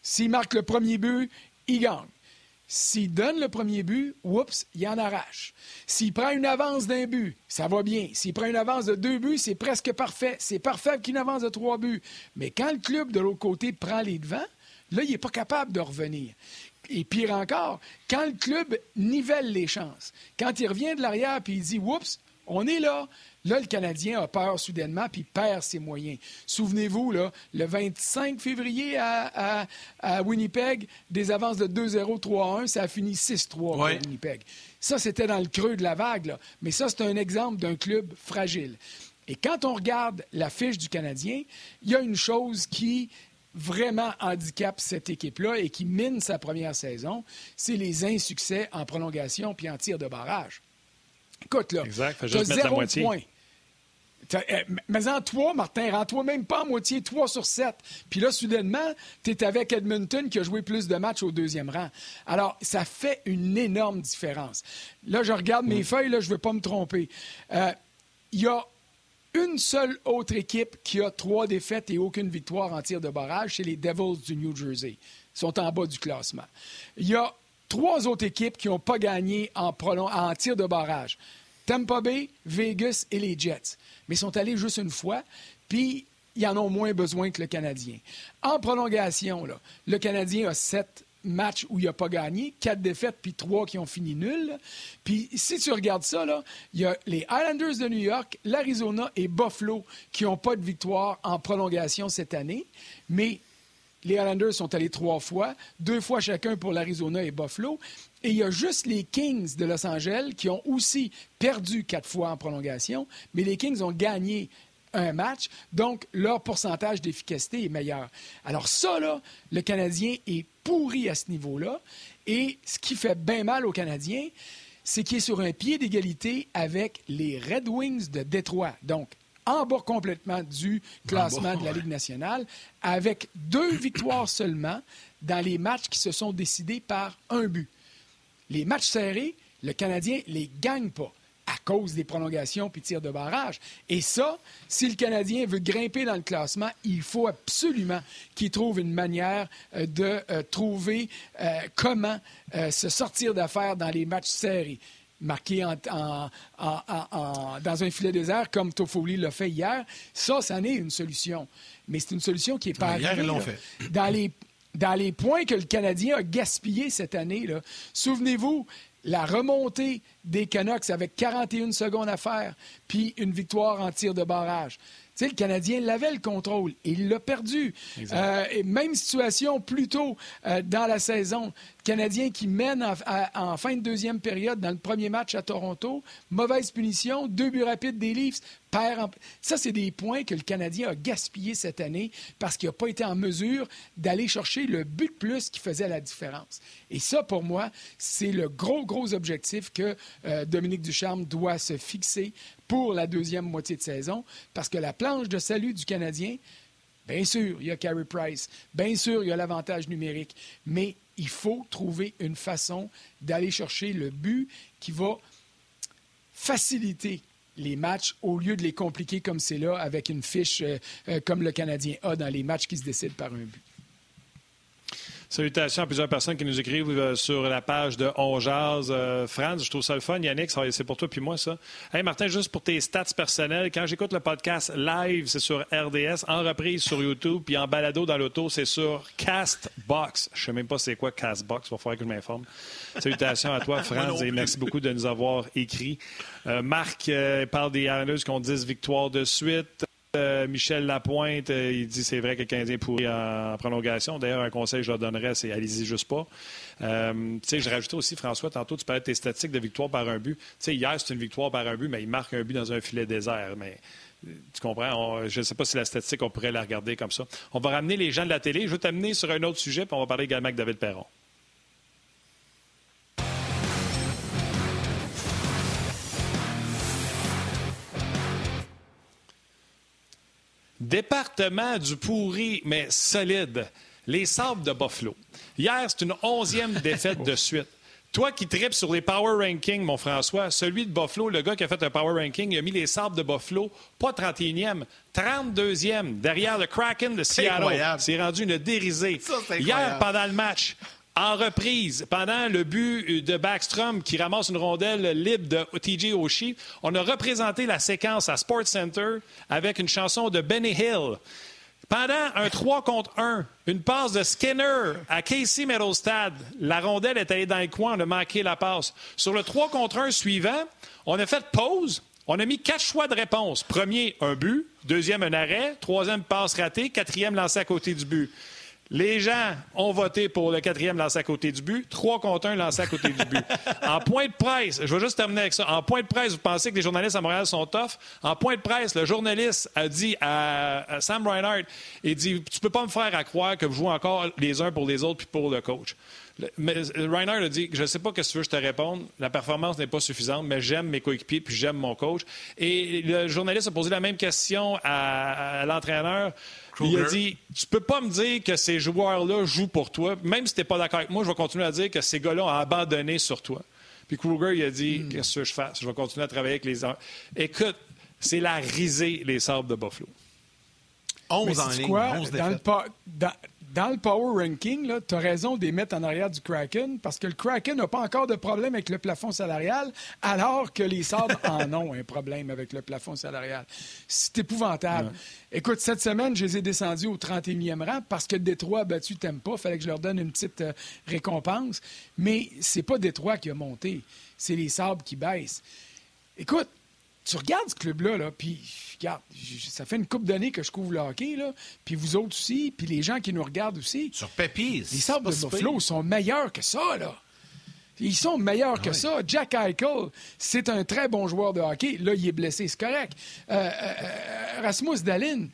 S'il marque le premier but, il gagne. S'il donne le premier but, oups, il en arrache. S'il prend une avance d'un but, ça va bien. S'il prend une avance de deux buts, c'est presque parfait. C'est parfait qu'une avance de trois buts. Mais quand le club de l'autre côté prend les devants, là, il n'est pas capable de revenir. Et pire encore, quand le club nivelle les chances, quand il revient de l'arrière et il dit Oups, on est là, Là, le Canadien a peur soudainement puis perd ses moyens. Souvenez-vous, là, le 25 février à, Winnipeg, des avances de 2-0, 3-1, ça a fini 6-3 à Winnipeg. Ça, c'était dans le creux de la vague, mais ça, c'est un exemple d'un club fragile. Et quand on regarde la fiche du Canadien, il y a une chose qui vraiment handicape cette équipe-là et qui mine sa première saison, c'est les insuccès en prolongation puis en tir de barrage. Écoute, là, mettre la moitié. Point. Eh, mais en toi, Martin, rends-toi même pas à moitié 3 sur 7. Puis là, soudainement, tu es avec Edmonton qui a joué plus de matchs au deuxième rang. Alors, ça fait une énorme différence. Là, je regarde mes feuilles, là, je ne veux pas me tromper. Euh, il y a une seule autre équipe qui a trois défaites et aucune victoire en tir de barrage, c'est les Devils du New Jersey. Ils sont en bas du classement. Il y a trois autres équipes qui n'ont pas gagné en, en tir de barrage. Tampa Bay, Vegas et les Jets mais ils sont allés juste une fois, puis ils en ont moins besoin que le Canadien. En prolongation, là, le Canadien a sept matchs où il n'a pas gagné, quatre défaites, puis trois qui ont fini nuls. Puis si tu regardes ça, il y a les Islanders de New York, l'Arizona et Buffalo qui n'ont pas de victoire en prolongation cette année, mais les Islanders sont allés trois fois, deux fois chacun pour l'Arizona et Buffalo. Et il y a juste les Kings de Los Angeles qui ont aussi perdu quatre fois en prolongation, mais les Kings ont gagné un match, donc leur pourcentage d'efficacité est meilleur. Alors ça, là, le Canadien est pourri à ce niveau-là. Et ce qui fait bien mal aux Canadiens, c'est qu'il est sur un pied d'égalité avec les Red Wings de Détroit. Donc, en bas complètement du classement de la Ligue nationale, avec deux victoires seulement dans les matchs qui se sont décidés par un but. Les matchs serrés, le Canadien les gagne pas à cause des prolongations puis tirs de barrage. Et ça, si le Canadien veut grimper dans le classement, il faut absolument qu'il trouve une manière euh, de euh, trouver euh, comment se sortir d'affaires dans les matchs serrés marqué dans un filet désert comme Toffoli l'a fait hier, ça, ça n'est une solution. Mais c'est une solution qui est pas Hier, ils l'ont fait. Dans les, dans les points que le Canadien a gaspillés cette année, souvenez-vous, la remontée des Canucks avec 41 secondes à faire, puis une victoire en tir de barrage sais, le Canadien l'avait le contrôle et il l'a perdu. Euh, même situation plus tôt euh, dans la saison. Canadien qui mène en, fin de deuxième période dans le premier match à Toronto. Mauvaise punition, deux buts rapides des Leafs. Ça, c'est des points que le Canadien a gaspillés cette année parce qu'il n'a pas été en mesure d'aller chercher le but de plus qui faisait la différence. Et ça, pour moi, c'est le gros, gros objectif que euh, Dominique Ducharme doit se fixer pour la deuxième moitié de saison, parce que la planche de salut du Canadien, bien sûr, il y a Carey Price, bien sûr, il y a l'avantage numérique, mais il faut trouver une façon d'aller chercher le but qui va faciliter les matchs au lieu de les compliquer comme c'est là avec une fiche euh, euh, comme le Canadien a dans les matchs qui se décident par un but. Salutations à plusieurs personnes qui nous écrivent euh, sur la page de On Jazz. Euh, Franz, je trouve ça le fun. Yannick, c'est pour toi puis moi, ça. Hey, Martin, juste pour tes stats personnels, quand j'écoute le podcast live, c'est sur RDS, en reprise sur YouTube, puis en balado dans l'auto, c'est sur Castbox. Je sais même pas c'est quoi Castbox, il va falloir que je m'informe. Salutations à toi, Franz, et merci beaucoup de nous avoir écrit. Euh, Marc parle des Islanders qui ont 10 victoires de suite. Euh, Michel Lapointe, euh, il dit c'est vrai que le Canadien pourrit en, prolongation. D'ailleurs, un conseil que je leur donnerais, c'est allez-y juste pas. Euh, tu sais, je rajoutais aussi, François, tantôt, tu parlais de tes statistiques de victoire par un but. Tu sais, hier, c'est une victoire par un but, mais il marque un but dans un filet désert. Mais tu comprends? je ne sais pas si la statistique, on pourrait la regarder comme ça. On va ramener les gens de la télé. Je vais t'amener sur un autre sujet, puis on va parler également avec David Perron. Département du pourri, mais solide. Les sables de Buffalo. Hier, c'est une onzième défaite de suite. Toi qui tripes sur les power rankings, mon François, celui de Buffalo, le gars qui a fait un power ranking, il a mis les sables de Buffalo, pas 31e, 32e, derrière le Kraken de Seattle. C'est rendu une dérisée. Hier, pendant le match, en reprise, pendant le but de Backstrom qui ramasse une rondelle libre de TJ Oshie, on a représenté la séquence à Sports Center avec une chanson de Benny Hill. Pendant un 3 contre 1, une passe de Skinner à Casey Meadowstad, la rondelle est allée dans le coin, on a manqué la passe. Sur le 3 contre 1 suivant, on a fait pause, on a mis quatre choix de réponse. Premier, un but. Deuxième, un arrêt. Troisième, passe ratée. Quatrième, lancé à côté du but. Les gens ont voté pour le quatrième lancé à côté du but. Trois contre un lancé à côté du but. En point de presse, je vais juste terminer avec ça. En point de presse, vous pensez que les journalistes à Montréal sont tough? En point de presse, le journaliste a dit à, Sam Reinhardt, il dit, tu peux pas me faire à croire que vous jouez encore les uns pour les autres puis pour le coach. Mais Reinhardt a dit Je ne sais pas ce que tu veux je te réponde. La performance n'est pas suffisante, mais j'aime mes coéquipiers puis j'aime mon coach. Et le journaliste a posé la même question à l'entraîneur. Il a dit Tu peux pas me dire que ces joueurs-là jouent pour toi. Même si tu n'es pas d'accord avec moi, je vais continuer à dire que ces gars-là ont abandonné sur toi. Puis Kruger, il a dit hmm. Qu'est-ce que je fais Je vais continuer à travailler avec les. Écoute, c'est la risée, les sables de Buffalo. 11 en ligne, quoi? 11 dans, le dans, dans le power ranking, tu as raison de les mettre en arrière du Kraken parce que le Kraken n'a pas encore de problème avec le plafond salarial, alors que les Sabres en ont un problème avec le plafond salarial. C'est épouvantable. Écoute, cette semaine, je les ai descendus au 31e rang parce que Détroit a battu Tempa. Il fallait que je leur donne une petite euh, récompense. Mais c'est pas Détroit qui a monté, c'est les Sabres qui baissent. Écoute, tu regardes ce club-là, là, puis regarde, ça fait une couple d'années que je couvre le hockey, là, puis vous autres aussi, puis les gens qui nous regardent aussi. Sur Pépis. Les Sabres de Buffalo sont meilleurs que ça, là. Ils sont meilleurs que ah ça. Jack Eichel, c'est un très bon joueur de hockey. Là, il est blessé, c'est correct. Euh, euh, euh, Rasmus Dalin,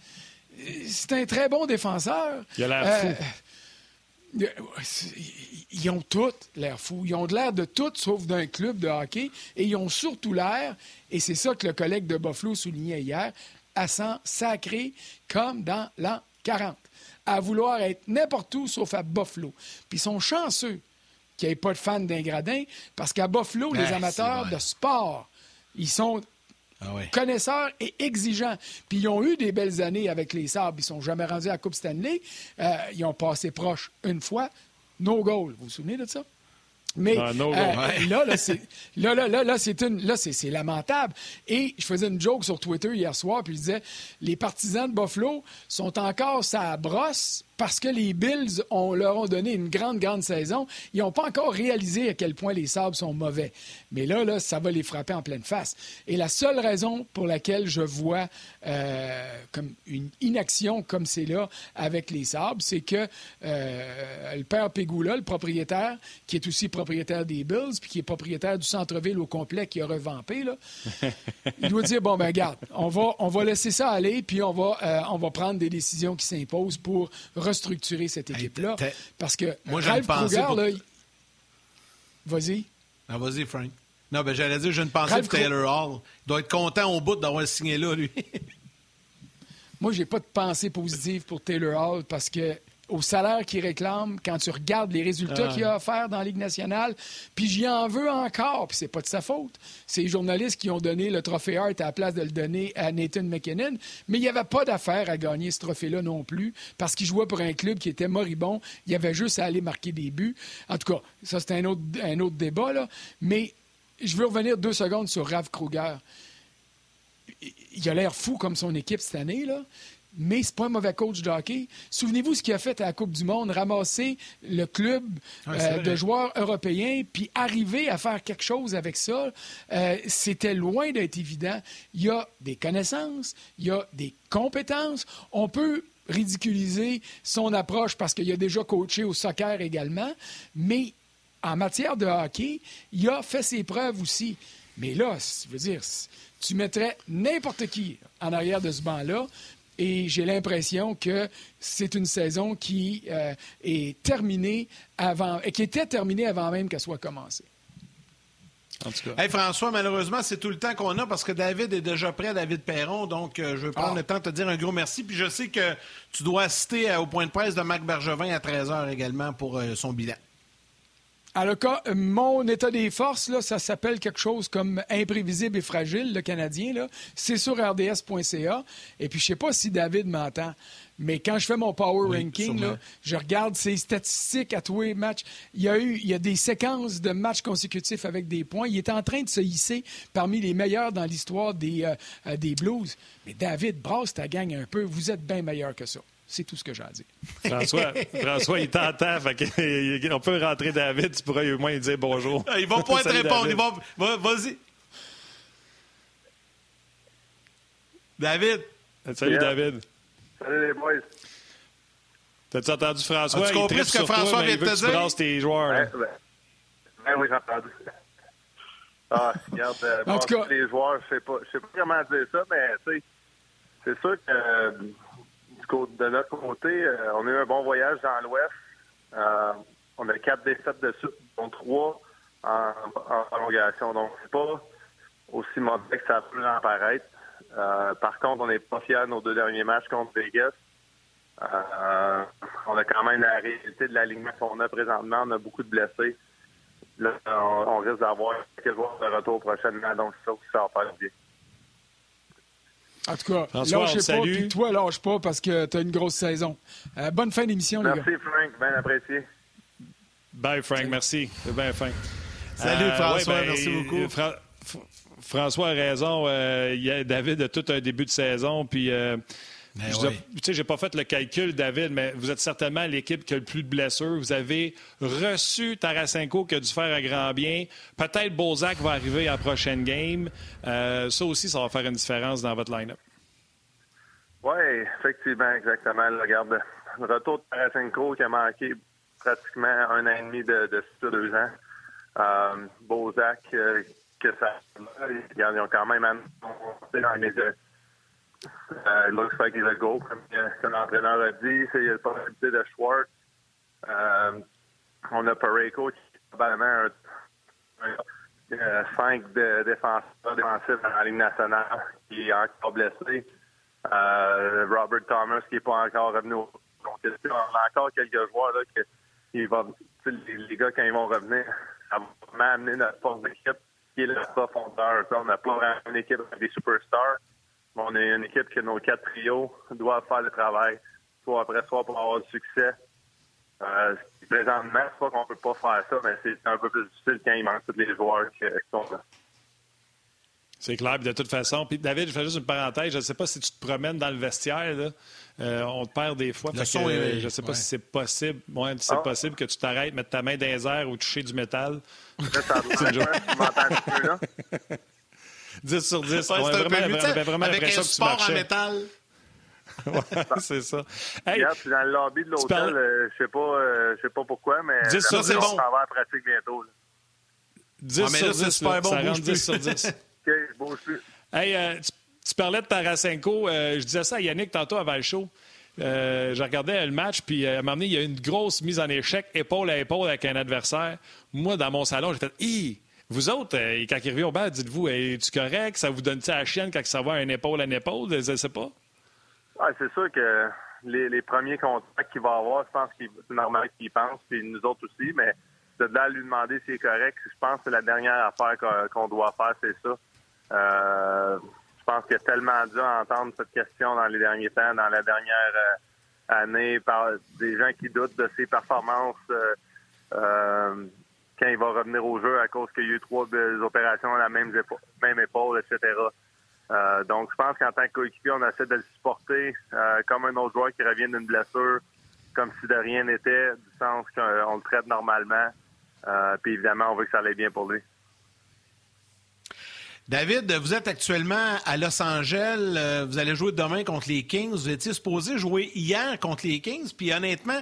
c'est un très bon défenseur. Il a l'air fou. Ils ont tous l'air fou. Ils ont de l'air de tout sauf d'un club de hockey. Et ils ont surtout l'air, et c'est ça que le collègue de Buffalo soulignait hier, à s'en sacré comme dans l'an 40. À vouloir être n'importe où sauf à Buffalo. Puis ils sont chanceux qu'il n'y ait pas de fans d'ingradin parce qu'à Buffalo, les amateurs de sport, ils sont ah connaisseurs et exigeants. Puis ils ont eu des belles années avec les Sabres. Ils sont jamais rendus à la Coupe Stanley. Euh, ils ont passé proche une fois. No goal. Vous vous souvenez de ça? Mais euh, là, là, c'est, là, là, là, c'est une, là, c'est, lamentable. Et je faisais une joke sur Twitter hier soir, puis je disais, les partisans de Buffalo sont encore sa brosse parce que les Bills on, leur ont donné une grande, grande saison. Ils n'ont pas encore réalisé à quel point les Sabres sont mauvais. Mais là, là, ça va les frapper en pleine face. Et la seule raison pour laquelle je vois euh, comme une inaction comme c'est là avec les Sabres, c'est que euh, le père Pegula, le propriétaire, qui est aussi propriétaire des Bills, puis qui est propriétaire du centre-ville au complet qui a revampé, là, il doit dire, bon, ben regarde, on va, on va laisser ça aller, puis on va, euh, on va prendre des décisions qui s'imposent pour restructurer cette équipe-là. Parce que Moi, Ralph Kruger, pour... là, vas-y. Ah, vas-y, Frank. Non, ben j'allais dire, j'ai une pensée pour Taylor Hall. Il doit être content au bout d'avoir signé là, lui. Moi, j'ai pas de pensée positive pour Taylor Hall parce que au salaire qu'il réclame, quand tu regardes les résultats qu'il a offert dans la Ligue nationale, puis j'y en veux encore, puis c'est pas de sa faute. C'est les journalistes qui ont donné le trophée Hart à la place de le donner à Nathan McKinnon, mais il n'y avait pas d'affaire à gagner ce trophée-là non plus, parce qu'il jouait pour un club qui était moribond, il y avait juste à aller marquer des buts. En tout cas, ça c'est un autre, un autre débat, là. mais je veux revenir deux secondes sur Rav Kruger. Il a l'air fou comme son équipe cette année, là. Mais c'est pas un mauvais coach de hockey. Souvenez-vous ce qu'il a fait à la Coupe du Monde, ramasser le club euh, de joueurs européens, puis arriver à faire quelque chose avec ça, euh, c'était loin d'être évident. Il y a des connaissances, il y a des compétences. On peut ridiculiser son approche parce qu'il a déjà coaché au soccer également, mais en matière de hockey, il a fait ses preuves aussi. Mais là, je veux dire, tu mettrais n'importe qui en arrière de ce banc-là, et j'ai l'impression que c'est une saison qui euh, est terminée avant, et qui était terminée avant même qu'elle soit commencée. En tout cas. Hey François, malheureusement, c'est tout le temps qu'on a parce que David est déjà prêt, David Perron. Donc, euh, je veux prendre ah. le temps de te dire un gros merci. Puis je sais que tu dois assister au point de presse de Marc Bergevin à 13h également pour euh, son bilan. Alors, mon état des forces, là, ça s'appelle quelque chose comme imprévisible et fragile, le Canadien. C'est sur rds.ca. Et puis, je sais pas si David m'entend, mais quand je fais mon power ranking, je regarde ses statistiques à tous les matchs. Il y a eu il y a des séquences de matchs consécutifs avec des points. Il est en train de se hisser parmi les meilleurs dans l'histoire des, euh, euh, des Blues. Mais David, brasse ta gang un peu. Vous êtes bien meilleur que ça. C'est tout ce que j'ai à dire. François, François il t'entend. on peut rentrer David, tu pourrais au moins lui dire bonjour. Ah, il va pas te répondre. Va... Vas-y. David? Salut, David. Salut, les boys. T'as-tu entendu François? As-tu compris ce que François toi, vient de te dire? Tu tes joueurs. Ben, ben, ben, oui, j'ai entendu. Ah, regarde, euh, en tout cas... les joueurs, je sais pas, je sais pas comment dire ça, mais tu sais, c'est sûr que de notre côté, euh, on a eu un bon voyage dans l'Ouest. Euh, on a quatre défaites de suite, dont trois en, prolongation. Donc, c'est pas aussi mauvais que ça peut en paraître. Euh, par contre, on n'est pas fiers de nos deux derniers matchs contre Vegas. on a quand même la réalité de l'alignement qu'on a présentement. On a beaucoup de blessés. Là, on, risque d'avoir quelques jours de retour prochainement. Donc, ça ça va faire bien. En tout cas, lâchez pas, puis toi, lâche pas parce que tu as une grosse saison. Euh, bonne fin d'émission, les gars. Merci, Frank. Bien apprécié. Bye, Frank. Merci. C'est bien fin. Salut, euh, François. Ben, merci beaucoup. François a raison. Euh, David a tout un début de saison, puis je sais, j'ai pas fait le calcul, David, mais vous êtes certainement l'équipe qui a le plus de blessures. Vous avez reçu Tarasenko qui a dû faire un grand bien. Peut-être Bozak va arriver à la prochaine game. Euh, ça aussi, ça va faire une différence dans votre line-up. Oui, effectivement, exactement. Regarde, le retour de Tarasenko qui a manqué pratiquement un an et demi de, de deux ans. Euh, Bozak, euh, que ça. Ils ont quand même dans les Uh, looks like he's a go, comme, comme l'entraîneur a dit. A la possibilité de Schwartz. Euh, on a Pareko qui est probablement un, cinq de, défenseurs défensifs dans la Ligue nationale qui est encore blessé. Euh, Robert Thomas qui n'est pas encore revenu. Au... Donc, on a encore quelques joueurs là, que les, gars, quand ils vont revenir, ça va vraiment amener notre force d'équipe qui est la profondeur. On n'a pas vraiment une équipe avec des superstars on est une équipe que nos quatre trios doivent faire le travail, soit après soit pour avoir du succès. Euh, présentement, c'est pas qu'on peut pas faire ça, mais c'est un peu plus difficile quand il manque tous les joueurs qui, sont là. C'est clair. de toute façon, puis David, je fais juste une parenthèse. Je ne sais pas si tu te promènes dans le vestiaire. Là. Euh, on te perd des fois. je ne sais pas si c'est possible. Ouais, c'est ah. possible que tu t'arrêtes, mettre ta main dans les airs ou toucher du métal. Ça, tu m'entends un peu, là? 10 sur 10. Ouais, ouais, vraiment, vraiment, vraiment avec un sport en métal. ouais, c'est ça. Hey, Regarde, je suis dans le lobby de l'hôtel. Parles... Euh, je sais pas, euh, sais pas pourquoi, mais 10 sur 10. On va avoir la pratique bientôt. Là. 10 ah, sur 10, super bon, ça rentre 10 sur 10. OK, je bouge plus. Hey, euh, tu, tu, parlais de Tarasenko. Euh, je disais ça à Yannick tantôt avant le show. Euh, je regardais le match, puis à un moment donné, il y a une grosse mise en échec, épaule à épaule avec un adversaire. Moi, dans mon salon, j'ai fait Hi! Vous autres, euh, quand il revient au bas, dites-vous, es-tu correct? Ça vous donne-tu à la chienne quand ça va un épaule à une épaule? Je sais pas. Ouais, c'est sûr que les, premiers contacts qu'il va avoir, je pense que c'est normal qu'il pense, puis nous autres aussi, mais de là à lui demander s'il est correct, je pense que la dernière affaire qu'on doit faire, c'est ça. Euh, je pense qu'il a tellement dû entendre cette question dans les derniers temps, dans la dernière euh, année, par des gens qui doutent de ses performances. Euh, quand il va revenir au jeu à cause qu'il y a eu trois opérations à la même épaule, même épaule etc. donc, je pense qu'en tant que coéquipier, on essaie de le supporter comme un autre joueur qui revient d'une blessure, comme si de rien n'était, du sens qu'on le traite normalement. puis évidemment, on veut que ça aille bien pour lui. David, vous êtes actuellement à Los Angeles. Euh, vous allez jouer demain contre les Kings. Vous étiez supposé jouer hier contre les Kings. Puis honnêtement,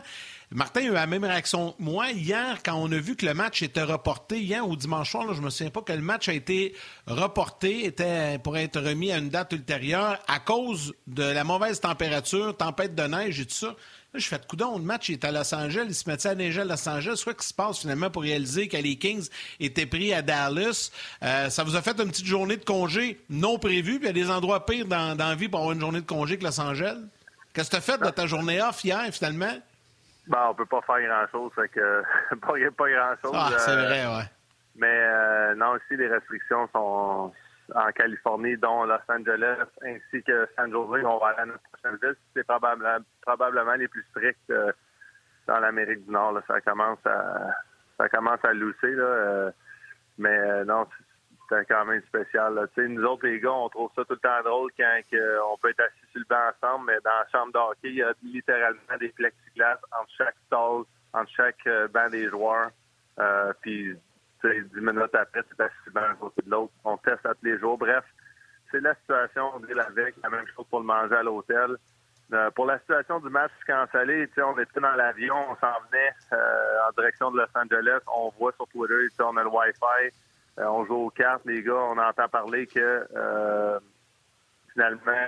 Martin a eu la même réaction que moi. Hier, quand on a vu que le match était reporté, hier ou dimanche soir, je je me souviens pas que le match a été reporté, était pour être remis à une date ultérieure à cause de la mauvaise température, tempête de neige et tout ça. Là, je fais de coudon, le match est à Los Angeles, il se mettait à neiger à Los Angeles. Soit qu'il se passe finalement pour réaliser que les Kings étaient pris à Dallas. Euh, ça vous a fait une petite journée de congé non prévue, puis il y a des endroits pires dans, dans la vie pour avoir une journée de congé que Los Angeles? Qu'est-ce que tu as fait de ta journée off hier, finalement? Ben, on peut pas faire grand-chose, fait que pas, pas grand-chose. Ah, c'est euh, vrai, ouais. Mais euh, non, aussi, les restrictions sont en Californie, dont Los Angeles, ainsi que San Jose. On va aller à notre prochaine ville. C'est probablement, probablement les plus stricts euh, dans l'Amérique du Nord. Ça commence à ça commence à lousser. Là, euh, mais non, c'est quand même spécial. Nous autres, les gars, on trouve ça tout le temps drôle quand on peut être assis sur le banc ensemble, mais dans la chambre d'hockey, il y a littéralement des plexiglas entre chaque stall, entre chaque banc des joueurs. puis dix minutes après, c'est assis un côté de l'autre. On teste à tous les jours. Bref, c'est la situation, on la avec, la même chose pour le manger à l'hôtel. Euh, pour la situation du match cancellé, on était dans l'avion, on s'en venait euh, en direction de Los Angeles. On voit sur Twitter, on a le Wi-Fi, euh, on joue aux cartes, les gars. On entend parler que finalement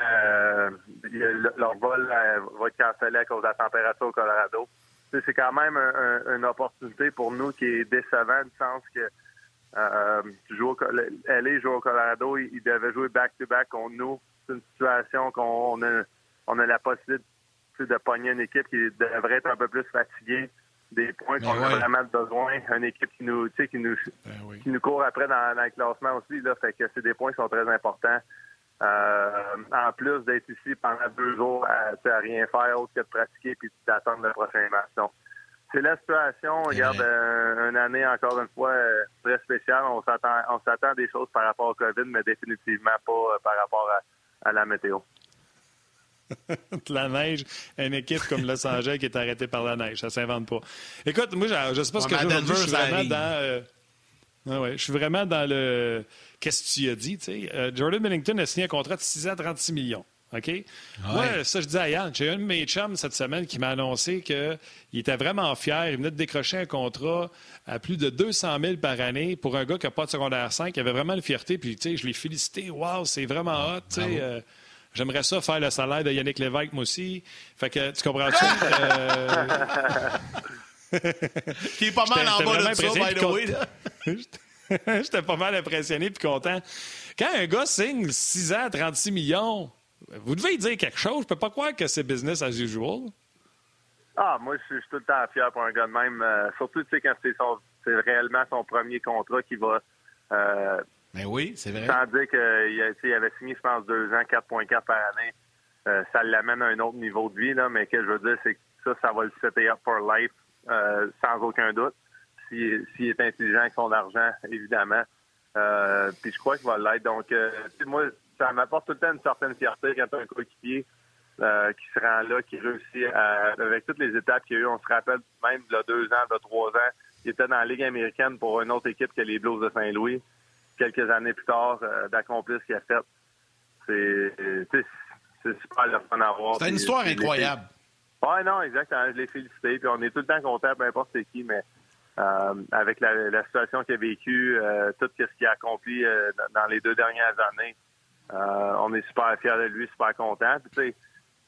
leur vol va être cancellé à cause de la température au Colorado c'est quand même une opportunité pour nous qui est décevant, du sens que euh, joue joue au Colorado, il, devait jouer back-to-back contre nous. C'est une situation qu'on a, a la possibilité de pogner une équipe qui devrait être un peu plus fatiguée des points qu'on a vraiment besoin. Une équipe qui nous, qui nous, ben qui nous court après dans, le classement aussi. Là, fait que c'est des points qui sont très importants. Euh, en plus d'être ici pendant deux jours à, à, rien faire autre que de pratiquer puis d'attendre le prochain match. c'est la situation. On regarde euh, une année encore une fois euh, très spéciale. On s'attend, on s'attend à des choses par rapport au COVID, mais définitivement pas par rapport à, la météo. la neige, une équipe comme Los Angeles qui est arrêtée par la neige, ça s'invente pas. Écoute, moi, je, ne sais pas ce que je veux. Je suis vraiment dans. Ah ouais, je suis vraiment dans le. Qu'est-ce que tu as dit? Euh, Jordan Bennington a signé un contrat de 6 ans, 36 millions. OK? Moi, ça, je dis à Yann, j'ai un de mes chums cette semaine qui m'a annoncé qu'il était vraiment fier. Il venait de décrocher un contrat à plus de 200 000 par année pour un gars qui n'a pas de secondaire 5. Il avait vraiment une fierté. Puis, tu sais, je l'ai félicité. Waouh, c'est vraiment hot. Tu sais, euh, J'aimerais ça faire le salaire de Yannick Lévesque, moi aussi. Fait que, tu comprends ça? euh... qui est pas mal en bas de ça, by the way. J'étais pas mal impressionné puis content. Quand un gars signe 6 ans, 36 millions, vous devez dire quelque chose. Je peux pas croire que c'est business as usual. Ah, moi, je suis tout le temps fier pour un gars de même. Euh, surtout, tu sais, quand c'est réellement son premier contrat qui va. Euh, Mais ben oui, c'est vrai. Sans dire qu'il avait signé, je pense, deux ans, 4,4 par année. Euh, ça l'amène à un autre niveau de vie, là, mais que je veux dire, c'est que ça, ça va le setter up for life, sans aucun doute s'il est intelligent avec son argent, évidemment. Euh, puis je crois qu'il va l'être. Donc, euh, moi, ça m'apporte tout le temps une certaine fierté quand un coéquipier euh, qui se rend là, qui réussit avec toutes les étapes qu'il y a eu. On se rappelle même de deux ans, de trois ans, il était dans la Ligue américaine pour une autre équipe que les Blues de Saint-Louis. Quelques années plus tard, d'accomplir ce qu'il a fait. C'est super le fun à voir. C'est une histoire incroyable. Oui, non, exactement. Je l'ai félicité. Puis on est tout le temps content, peu importe c'est qui, mais euh, avec la, situation qu'il a vécue, euh, tout ce qu'il a accompli euh, dans les deux dernières années. on est super fiers de lui, super content.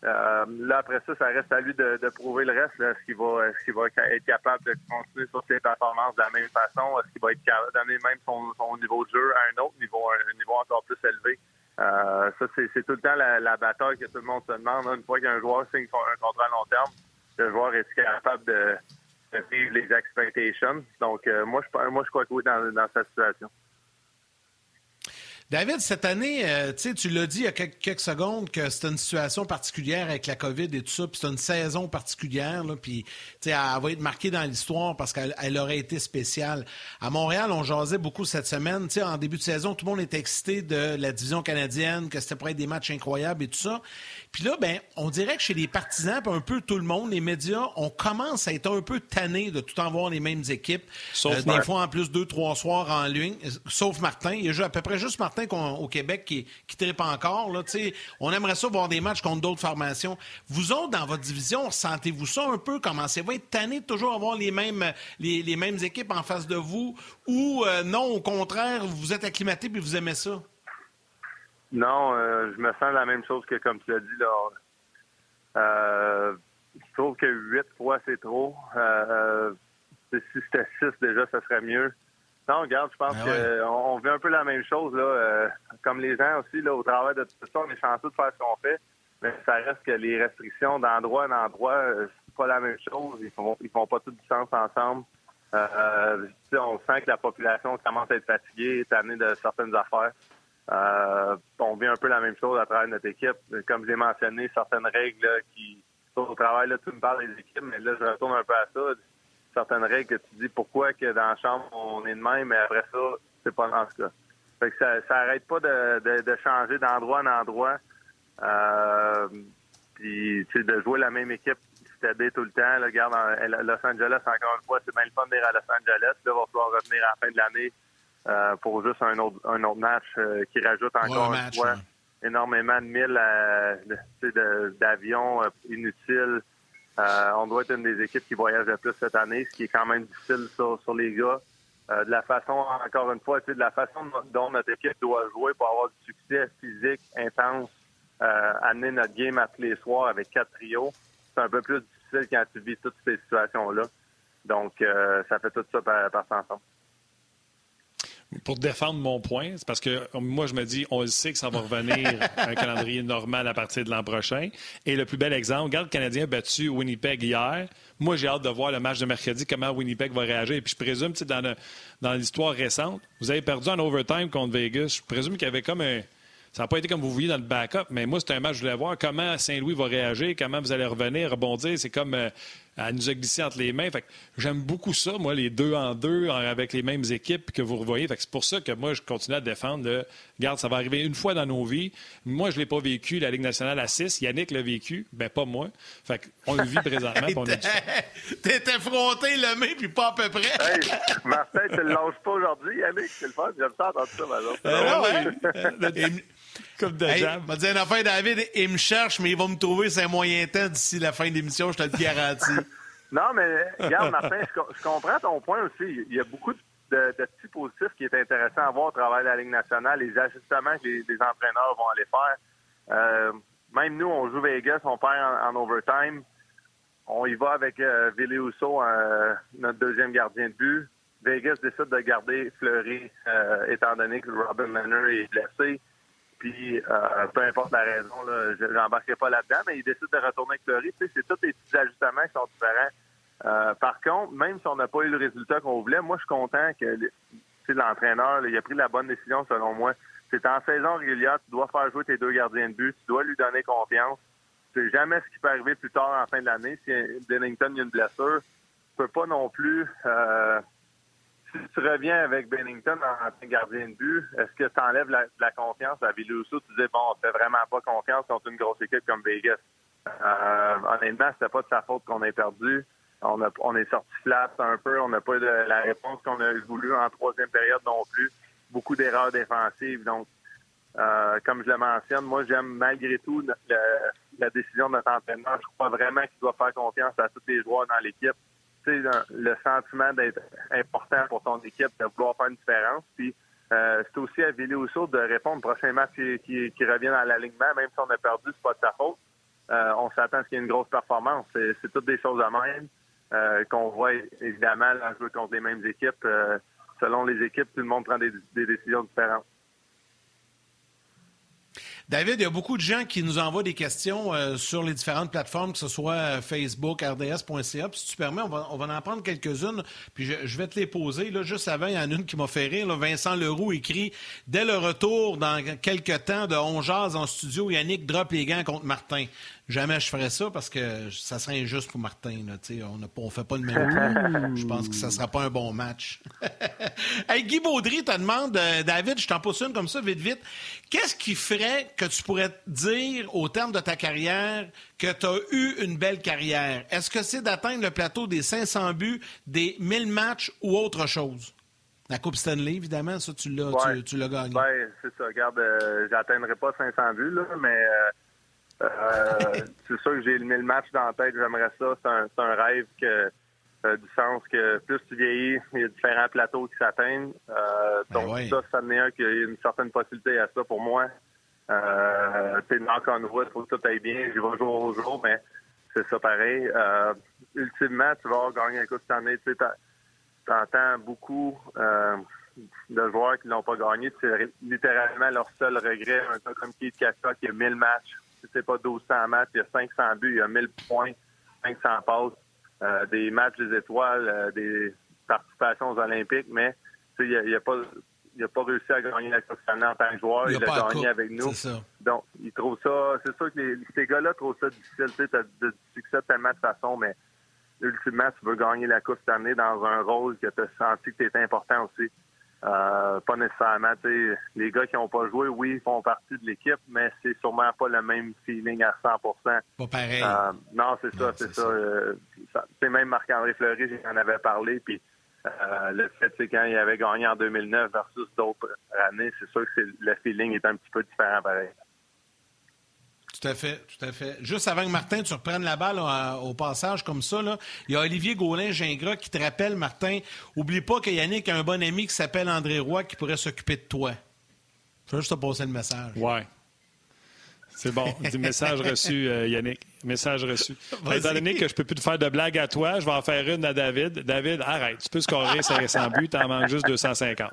Là, après ça, ça reste à lui de, prouver le reste. Est-ce qu'il va, est qu'il va être capable de continuer sur ses performances de la même façon? Est-ce qu'il va être capable d'amener même son, niveau de jeu à un autre niveau, un niveau encore plus élevé? ça, c'est tout le temps la, bataille que tout le monde se demande. Une fois qu'un joueur signe un contrat à long terme, le joueur est capable de, vivre les expectations? Donc, euh, moi, je, moi, je crois que oui, dans, dans cette situation. David, cette année, euh, tu l'as dit il y a quelques, secondes que c'était une situation particulière avec la COVID et tout ça, puis c'est une saison particulière, puis elle va être marquée dans l'histoire parce qu'elle aurait été spéciale. À Montréal, on jasait beaucoup cette semaine. En début de saison, tout le monde était excité de la division canadienne, que c'était pour être des matchs incroyables et tout ça. Puis là, ben, on dirait que chez les partisans, puis un peu tout le monde, les médias, on commence à être un peu tanné de tout en voir les mêmes équipes. Sauf euh, des fois, en plus, deux, trois soirs en ligne. Sauf Martin. Il y a à peu près juste Martin au Québec qui, qui tripe encore. Là, on aimerait ça voir des matchs contre d'autres formations. Vous autres, dans votre division, sentez-vous ça un peu? Commencez-vous à être tanné de toujours avoir les mêmes, les, mêmes équipes en face de vous? Ou euh, non, au contraire, vous êtes acclimaté et vous aimez ça? Non, euh, je me sens la même chose que comme tu l'as dit. Là. Euh, je trouve que huit fois, c'est trop. Euh, si c'était six, déjà, ça serait mieux. Non, regarde, je pense ben qu'on vit un peu la même chose. là. comme les gens aussi, là, au travail de tout ça, on est chanceux de faire ce qu'on fait. Mais ça reste que les restrictions d'endroit en endroit, c'est pas la même chose. Ils font, ils font pas tout du sens ensemble. on sent que la population commence à être fatiguée, est amenée de certaines affaires. Euh, on vit un peu la même chose à travers notre équipe. Comme j'ai mentionné, certaines règles qui sont au travail, là, tu me parles des équipes, mais là, je retourne un peu à ça. Certaines règles que tu dis pourquoi que dans la chambre, on est de même, mais après ça, c'est pas dans ce cas. Fait que ça, ça arrête pas de, changer d'endroit en endroit. Euh, puis, de jouer la même équipe c'était tout le temps. Là, regarde, Los Angeles, encore une fois, c'est bien le fun d'être à Los Angeles. Là, il va falloir revenir à la fin de l'année pour juste un autre, un autre match euh, qui rajoute encore une fois énormément de milles d'avions euh, inutiles. on doit être une des équipes qui voyage le plus cette année, ce qui est quand même difficile sur, sur les gars. de la façon, encore une fois, de la façon dont notre équipe doit jouer pour avoir du succès physique intense, amener notre game à tous les soirs avec quatre trios, c'est un peu plus difficile quand tu vis toutes ces situations-là. Donc, ça fait tout ça par, par ensemble pour défendre mon point, c'est parce que moi, je me dis, on sait que ça va revenir un calendrier normal à partir de l'an prochain. Et le plus bel exemple, regarde le Canadien a battu Winnipeg hier. Moi, j'ai hâte de voir le match de mercredi, comment Winnipeg va réagir. Et puis, je présume, dans, dans l'histoire récente, vous avez perdu en overtime contre Vegas. Je présume qu'il y avait comme un. Ça n'a pas été comme vous vouliez dans le backup, mais moi, c'est un match, je voulais voir comment Saint-Louis va réagir, comment vous allez revenir, rebondir. C'est comme euh, elle nous a glissé entre les mains. j'aime beaucoup ça, moi, les deux en deux, avec les mêmes équipes que vous revoyez. c'est pour ça que moi, je continue à défendre. Le, regarde, ça va arriver une fois dans nos vies. Moi, je ne l'ai pas vécu, la Ligue nationale à 6. Yannick l'a vécu, ben pas moi. Fait on le vit présentement. on T'es effronté le main, puis pas à peu près. hey, Martin, tu le lâches pas aujourd'hui, Yannick. C'est le fun. J'aime ça entendre ça, de hey, m'a dit une affaire, David, il me cherche, mais il va me trouver c'est un moyen temps d'ici la fin de l'émission, je te le garantis. non, mais regarde, Martin, je, comprends ton point aussi. Il y a beaucoup de, petits positifs qui est intéressant à voir au travail de la Ligue nationale, les ajustements que les, entraîneurs vont aller faire. Euh, même nous, on joue Vegas, on perd en, overtime. On y va avec euh, Ville euh, notre deuxième gardien de but. Vegas décide de garder Fleury, euh, étant donné que Robin Manor est blessé. Puis, euh, peu importe la raison, je n'embarquerai pas là-dedans, mais il décide de retourner avec Fleury. C'est tous les petits ajustements qui sont différents. Euh, par contre, même si on n'a pas eu le résultat qu'on voulait, moi, je suis content que l'entraîneur, il a pris la bonne décision, selon moi. C'est en saison régulière, tu dois faire jouer tes deux gardiens de but, tu dois lui donner confiance. C'est jamais ce qui peut arriver plus tard en fin de l'année. Si Bennington a une blessure, tu peux pas non plus euh, si tu reviens avec Bennington en gardien de but, est-ce que tu enlèves la, confiance? À Villousso? Tu disais, bon, on fait vraiment pas confiance contre une grosse équipe comme Vegas. Euh, honnêtement, c'était pas de sa faute qu'on ait perdu. On, a, on est sorti flat un peu. On n'a pas de la réponse qu'on a voulu en troisième période non plus. Beaucoup d'erreurs défensives. Donc, euh, comme je le mentionne, moi, j'aime malgré tout la décision de notre entraîneur. Je crois vraiment qu'il doit faire confiance à tous les joueurs dans l'équipe le sentiment d'être important pour ton équipe, de vouloir faire une différence. Puis euh, c'est aussi à Villy Rousseau de répondre prochain match qui, qui, revient dans l'alignement, même si on a perdu, c'est pas de sa faute. Euh, on s'attend à ce qu'il y ait une grosse performance. C'est toutes des choses à même euh, qu'on voit évidemment en jouer contre les mêmes équipes. selon les équipes, tout le monde prend des décisions différentes. David, il y a beaucoup de gens qui nous envoient des questions euh, sur les différentes plateformes, que ce soit euh, Facebook, RDS.ca. si tu permets, on va, en prendre quelques-unes, puis je, vais te les poser. Là, juste avant, il y en a une qui m'a fait rire. Vincent Leroux écrit « Dès le retour, dans quelques temps, de On en studio, Yannick drop les gants contre Martin. » Jamais je ferais ça parce que ça serait injuste pour Martin. on ne fait pas le même Je pense que ça ne sera pas un bon match. hey, Guy Baudry te demande, euh, David, je t'en pose une comme ça, vite, vite. Qu'est-ce qui ferait que tu pourrais dire au terme de ta carrière que tu as eu une belle carrière? Est-ce que c'est d'atteindre le plateau des 500 buts, des 1000 matchs ou autre chose? La Coupe Stanley, évidemment, ça, tu l'as, tu, l'as gagné. Oui, c'est ça. Regarde, euh, j'atteindrai pas 500 buts, là, mais euh, c'est sûr que j'ai le 1000 matchs dans la tête, j'aimerais ça. C'est un, un, rêve que, euh, du sens que plus tu vieillis, il y a différents plateaux qui s'atteignent. Euh, ben donc ça, ça me un qu'il y a une certaine possibilité à ça pour moi. Euh, t'es knock on wood, faut que tout aille bien. J'y vais jour au jour, mais c'est ça pareil. Euh, ultimement, tu vas gagner un coup cette année. Tu entends beaucoup euh, de joueurs qui n'ont pas gagné. C'est littéralement leur seul regret. Un peu comme Keith Kassa qui a 1000 matchs c'est pas 1200 matchs, il y a 500 buts, il y a 1000 points, 500 passes, euh, des matchs des étoiles, euh, des participations aux Olympiques, mais il n'a a pas il a pas réussi à gagner la Coupe en tant que joueur. Il, a, gagné avec nous. Donc, il trouve ça. C'est sûr que ces gars-là trouvent ça difficile. Tu as du succès tellement de façon, mais ultimement, tu veux gagner la Coupe cette année dans un rôle que tu as senti que tu étais important aussi. Euh, pas nécessairement, les gars qui n'ont pas joué, oui, font partie de l'équipe, mais c'est sûrement pas le même feeling à 100 Pas pareil. Euh, non, c'est ça, c'est ça. Euh, c'est même Marc-André Fleury, j'en avais parlé, puis le fait, c'est quand il avait gagné en 2009 versus d'autres années, c'est sûr que le feeling est un petit peu différent, pareil. Tout à fait, tout à fait. Juste avant que Martin, tu reprennes la balle au passage comme ça, il y a Olivier Gaulin-Gingras qui te rappelle, Martin, oublie pas que Yannick a un bon ami qui s'appelle André Roy qui pourrait s'occuper de toi. Je veux juste te passer le message. Ouais. C'est bon. Du message reçu, euh, Yannick. Message reçu. Étant donné que je peux plus te faire de blagues à toi, je vais en faire une à David. David, arrête. Tu peux scorer 500 buts, t'en manques juste 250.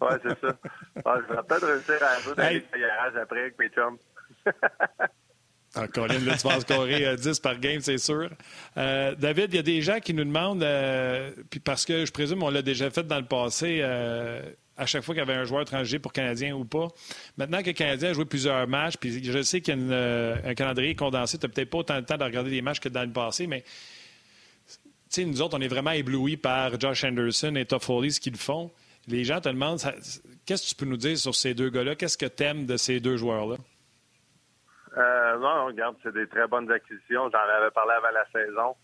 Oui, c'est ça. Je vais peut-être réussir à ajouter hey. des après avec mes chums. Ah, Colin, là, tu vas scorer 10 euh, par game, c'est sûr. Euh, David, il y a des gens qui nous demandent, euh, puis parce que je présume on l'a déjà fait dans le passé, à chaque fois qu'il y avait un joueur étranger pour Canadien ou pas. Maintenant que le Canadien a joué plusieurs matchs, puis je sais qu'il y a un calendrier condensé, tu n'as peut-être pas autant de temps de regarder des matchs que dans le passé, mais nous autres, on est vraiment éblouis par Josh Anderson et Toffoli, ce qu'ils font les gens te demandent qu'est-ce que tu peux nous dire sur ces deux gars-là? Qu'est-ce que tu aimes de ces deux joueurs-là? Euh, non, regarde, c'est des très bonnes acquisitions. J'en avais parlé avant la saison.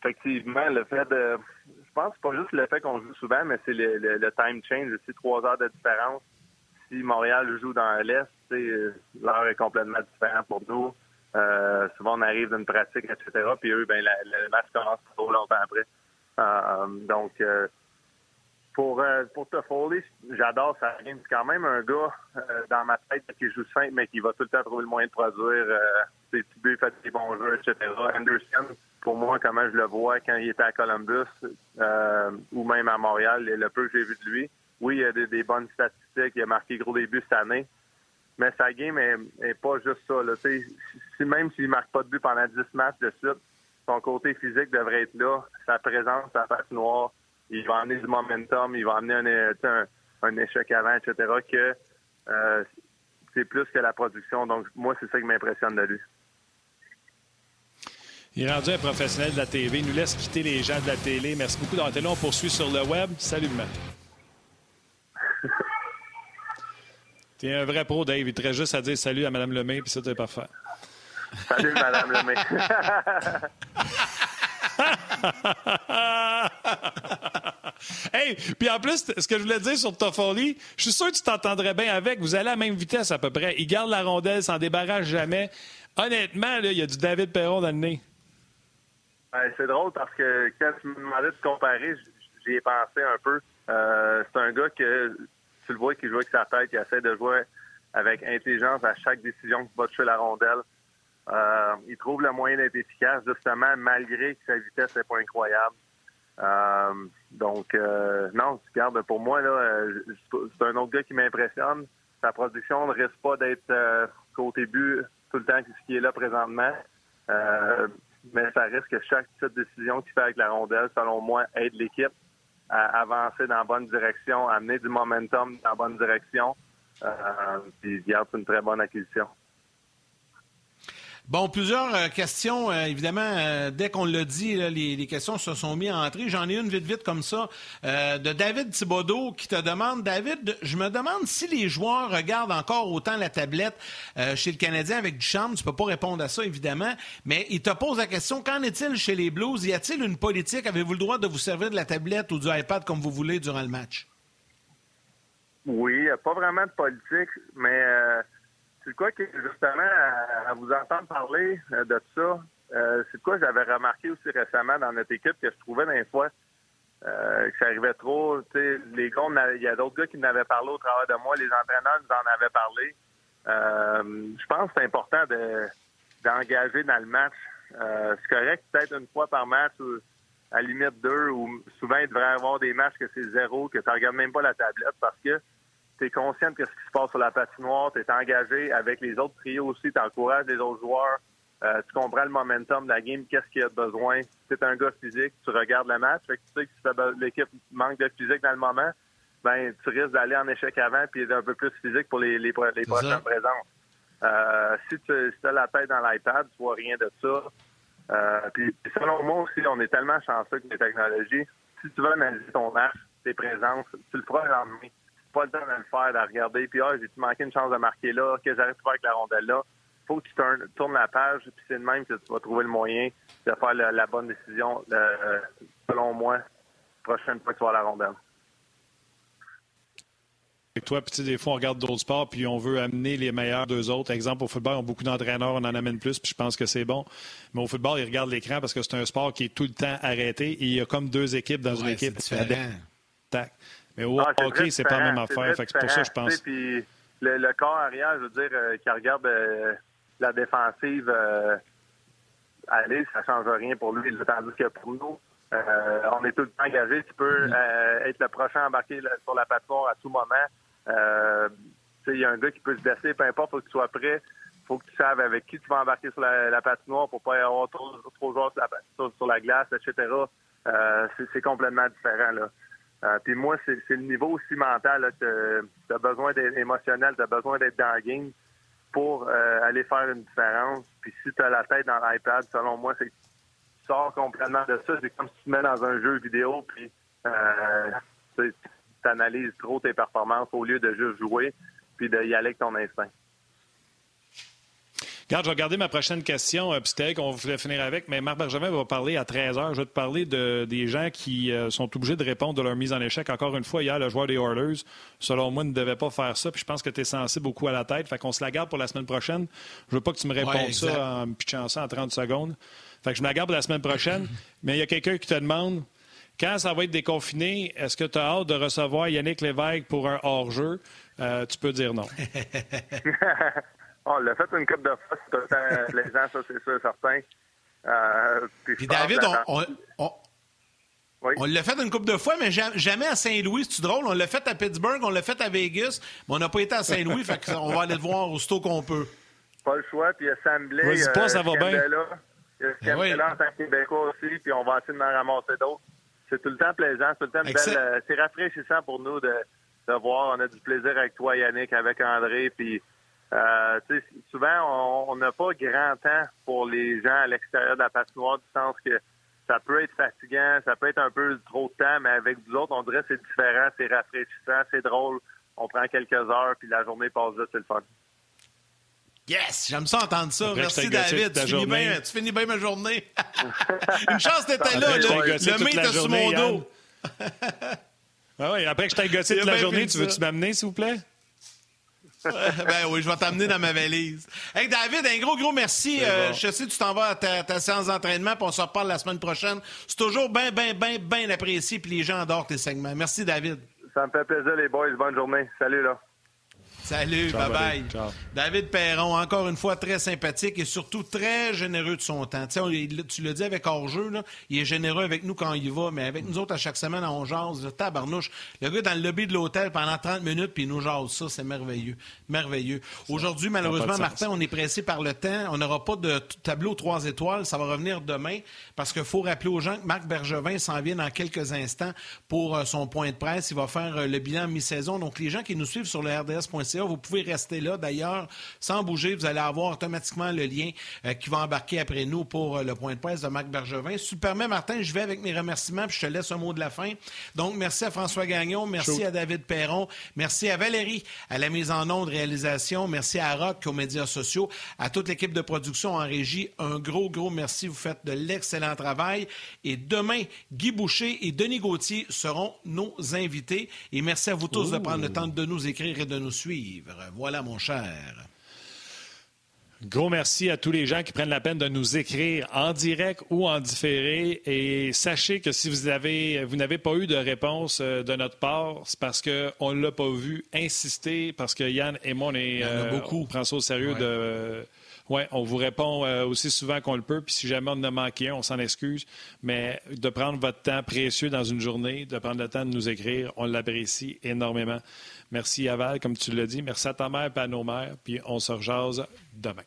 Effectivement, le fait de. Je pense pas juste le fait qu'on joue souvent, mais c'est le, time change, c'est trois heures de différence. Si Montréal joue dans l'Est, l'heure est complètement différente pour nous. Euh, souvent, on arrive d'une pratique, etc. Puis eux, ben, le match commence trop longtemps après. Euh, donc, pour, euh, pour Toffoli, j'adore ça. C'est quand même un gars euh, dans ma tête qui joue simple, mais qui va tout le temps trouver le moyen de produire euh, ses petits buts, faire des bons jeux, etc. Anderson, pour moi, comment je le vois quand il était à Columbus euh, ou même à Montréal, le peu que j'ai vu de lui, oui, il a des, bonnes statistiques, il a marqué gros débuts cette année, mais sa game est, pas juste ça. Même s'il marque pas de but pendant 10 matchs de suite, son côté physique devrait être là, sa présence, sa face noire, il va amener du momentum, il va amener un, un, échec avant, etc., que euh, c'est plus que la production. Donc, moi, c'est ça qui m'impressionne de lui. Il est rendu un professionnel de la TV. Il nous laisse quitter les gens de la télé. Merci beaucoup d'avoir été là. On poursuit sur le web. Salut. T'es un vrai pro, Dave. Il te reste juste à dire salut à Mme Lemay, puis ça, t'es parfait. Salut, Mme Lemay. hey, puis en plus, ce que je voulais dire sur Toffoli, je suis sûr que tu t'entendrais bien avec. Vous allez à la même vitesse à peu près. Il garde la rondelle, s'en débarrasse jamais. Honnêtement, il y a du David Perron dans le nez. c'est drôle parce que quand tu me demandais de comparer, j'y ai pensé un peu. Euh, c'est un gars que tu le vois qui joue avec sa tête, qui essaie de jouer avec intelligence à chaque décision qu'il va toucher la rondelle. Euh, il trouve le moyen d'être efficace, justement, malgré que sa vitesse n'est pas incroyable. Euh, donc, euh, non, regarde, pour moi, là, c'est un autre gars qui m'impressionne. sa production ne risque pas d'être euh, côté but tout le temps ce qui est là présentement. Euh, mais ça risque que chaque petite décision qu'il fait avec la rondelle, selon moi, aide l'équipe à avancer dans la bonne direction, à amener du momentum dans la bonne direction. Euh, puis garde une très bonne acquisition. Bon, plusieurs euh, questions. Euh, évidemment, euh, dès qu'on l'a dit, les, questions se sont mises à entrer. J'en ai une vite, vite comme ça, de David Thibodeau qui te demande, David, je me demande si les joueurs regardent encore autant la tablette chez le Canadien avec Duchamp. Tu peux pas répondre à ça, évidemment, mais il te pose la question, qu'en est-il chez les Blues? Y a-t-il une politique? Avez-vous le droit de vous servir de la tablette ou du iPad comme vous voulez durant le match? Oui, pas vraiment de politique, mais c'est quoi que, justement, à, vous entendre parler euh, de ça, euh, c'est quoi j'avais remarqué aussi récemment dans notre équipe que je trouvais des fois euh, que ça arrivait trop. Les gars, il y a d'autres gars qui m'avaient parlé au travers de moi, les entraîneurs nous en avaient parlé. je pense que c'est important d'engager dans le match. c'est correct peut-être une fois par match ou à limite deux, ou souvent il devrait y avoir des matchs que c'est zéro, que tu regardes même pas la tablette parce que tu es conscient de ce qui se passe sur la patinoire, tu es engagé avec les autres trios aussi, tu encourages les autres joueurs, euh, tu comprends le momentum de la game, qu'est-ce qu'il y a de besoin. Si tu es un gars physique, tu regardes le match, fait que tu sais que si l'équipe manque de physique dans le moment, ben tu risques d'aller en échec avant puis un peu plus physique pour les, les, les prochaines présences. Euh, si tu as la tête dans l'iPad, tu vois rien de ça. Euh, puis selon moi aussi, on est tellement chanceux que les technologies. Si tu veux analyser ton match, tes présences, tu le feras le lendemain pas le temps de le faire, de regarder, puis ah, j'ai-tu manqué une chance de marquer là, que j'arrive pas avec la rondelle là. faut que tu tournes, la page, puis c'est de même que tu vas trouver le moyen de faire la bonne décision, euh, selon moi, prochaine fois que tu vas la rondelle. Avec toi, puis des fois, on regarde d'autres sports, puis on veut amener les meilleurs d'eux autres. Exemple, au football, on a beaucoup d'entraîneurs, on en amène plus, puis je pense que c'est bon. Mais au football, ils regardent l'écran parce que c'est un sport qui est tout le temps arrêté et il y a comme deux équipes dans une équipe. Mais au ah, hockey, c'est pas la même affaire. C'est pour ça je pense. Puis le, corps arrière, je veux dire, euh, qui regarde euh, la défensive euh, aller, ça ne change rien pour lui. Tandis que pour nous, on est tout le temps engagé. Tu peux mm-hmm. être le prochain à embarquer sur la plateforme à tout moment. il y a un gars qui peut se blesser, peu importe, il faut que tu sois prêt. Il faut que tu saches avec qui tu vas embarquer sur la, patinoire pour pas y avoir trop, trop de joueurs sur la, sur la glace, etc. c'est complètement différent. Là. Euh, puis moi, c'est le niveau aussi mental. Tu as besoin d'être émotionnel, tu besoin d'être dans le game pour euh, aller faire une différence. Puis si tu as la tête dans l'iPad, selon moi, c'est tu sors complètement de ça. C'est comme si tu te mets dans un jeu vidéo, puis euh, tu analyses trop tes performances au lieu de juste jouer, puis d'y aller avec ton instinct. Regarde, je vais regarder ma prochaine question, euh, puis qu'on voulait finir avec, mais Marc Bergevin va parler à 13 h. Je vais te parler de, des gens qui euh, sont obligés de répondre de leur mise en échec. Encore une fois, hier, le joueur des Oilers, selon moi, ne devait pas faire ça, puis je pense que tu es sensible beaucoup à la tête. Fait qu'on se la garde pour la semaine prochaine. Je veux pas que tu me répondes ça en me pitchant ça en 30 secondes. Fait que je me la garde pour la semaine prochaine. mais il y a quelqu'un qui te demande quand ça va être déconfiné, est-ce que tu as hâte de recevoir Yannick Lévesque pour un hors-jeu? Euh, tu peux dire non. On l'a fait une coupe de fois, c'est tout le plaisant, ça, c'est sûr, certain. Euh, puis, David, on, on, l'a fait une coupe de fois, mais jamais à Saint-Louis. C'est drôle? On l'a fait à Pittsburgh, on l'a fait à Vegas, mais on n'a pas été à Saint-Louis. fait on va aller le voir aussitôt qu'on peut. Pas le choix. Puis il y a Sam Blay. Vas-y, pas, ça va bien. Il y a Scandella ben en tant que Québécois aussi, puis on va essayer de m'en ramasser d'autres. C'est tout le temps plaisant, c'est tout le temps belle. Euh, c'est rafraîchissant pour nous de, de voir. On a du plaisir avec toi, Yannick, avec André, puis euh, souvent, on n'a pas grand temps pour les gens à l'extérieur de la patinoire, du sens que ça peut être fatigant, ça peut être un peu trop de temps, mais avec vous autres, on dirait que c'est différent, c'est rafraîchissant, c'est drôle. On prend quelques heures, puis la journée passe vite, c'est le fun. Yes, j'aime ça entendre ça. Merci David. Tu finis, bien, tu finis, bien, ma journée. Une chance d'être là. Le, le était sur mon dos. ah oui, après que je t'ai gossé toute la journée, tu veux-tu m'amener, s'il vous plaît? ben oui, je vais t'amener dans ma valise. Hey David, un gros, gros merci. Euh, je sais que tu t'en vas à ta, séance d'entraînement, puis on se reparle la semaine prochaine. C'est toujours bien, bien, bien, bien apprécié, puis les gens adorent tes segments. Merci, David. Ça me fait plaisir, les boys. Bonne journée. Salut, là. Salut, bye-bye. David Perron, encore une fois, très sympathique et surtout très généreux de son temps. tu le dis avec hors-jeu, il est généreux avec nous quand il va, mais avec nous autres, à chaque semaine, on jase. Tabarnouche. Le gars dans le lobby de l'hôtel pendant 30 minutes, puis il nous jase ça. C'est merveilleux. Merveilleux. Aujourd'hui, malheureusement, Martin, on est pressé par le temps. On n'aura pas de tableau 3 étoiles. Ça va revenir demain parce qu'il faut rappeler aux gens que Marc Bergevin s'en vient dans quelques instants pour euh, son point de presse. Il va faire euh, le bilan mi-saison. Donc, les gens qui nous suivent sur le RDS.ca, vous pouvez rester là. D'ailleurs, sans bouger, vous allez avoir automatiquement le lien qui va embarquer après nous pour le point de presse de Marc Bergevin. Si tu Martin, je vais avec mes remerciements puis je te laisse un mot de la fin. Donc, merci à François Gagnon, merci à David Perron, merci à Valérie à la mise en onde, réalisation, merci à Rock aux médias sociaux, à toute l'équipe de production en régie. Un gros, gros merci. Vous faites de l'excellent travail. Et demain, Guy Boucher et Denis Gauthier seront nos invités. Et merci à vous tous de prendre le temps de nous écrire et de nous suivre. Voilà, mon cher. Gros merci à tous les gens qui prennent la peine de nous écrire en direct ou en différé. Et sachez que si vous avez, vous n'avez pas eu de réponse euh, de notre part, c'est parce qu'on ne l'a pas vu. insister parce que Yann et moi, on, est, euh, beaucoup. on prend ça au sérieux de. Oui, on vous répond euh, aussi souvent qu'on le peut. Puis si jamais on en a manqué un, on s'en excuse. Mais de prendre votre temps précieux dans une journée, de prendre le temps de nous écrire, on l'apprécie énormément. Merci Aval, comme tu l'as dit. Merci à ta mère et à nos mères. Puis on se rejase demain.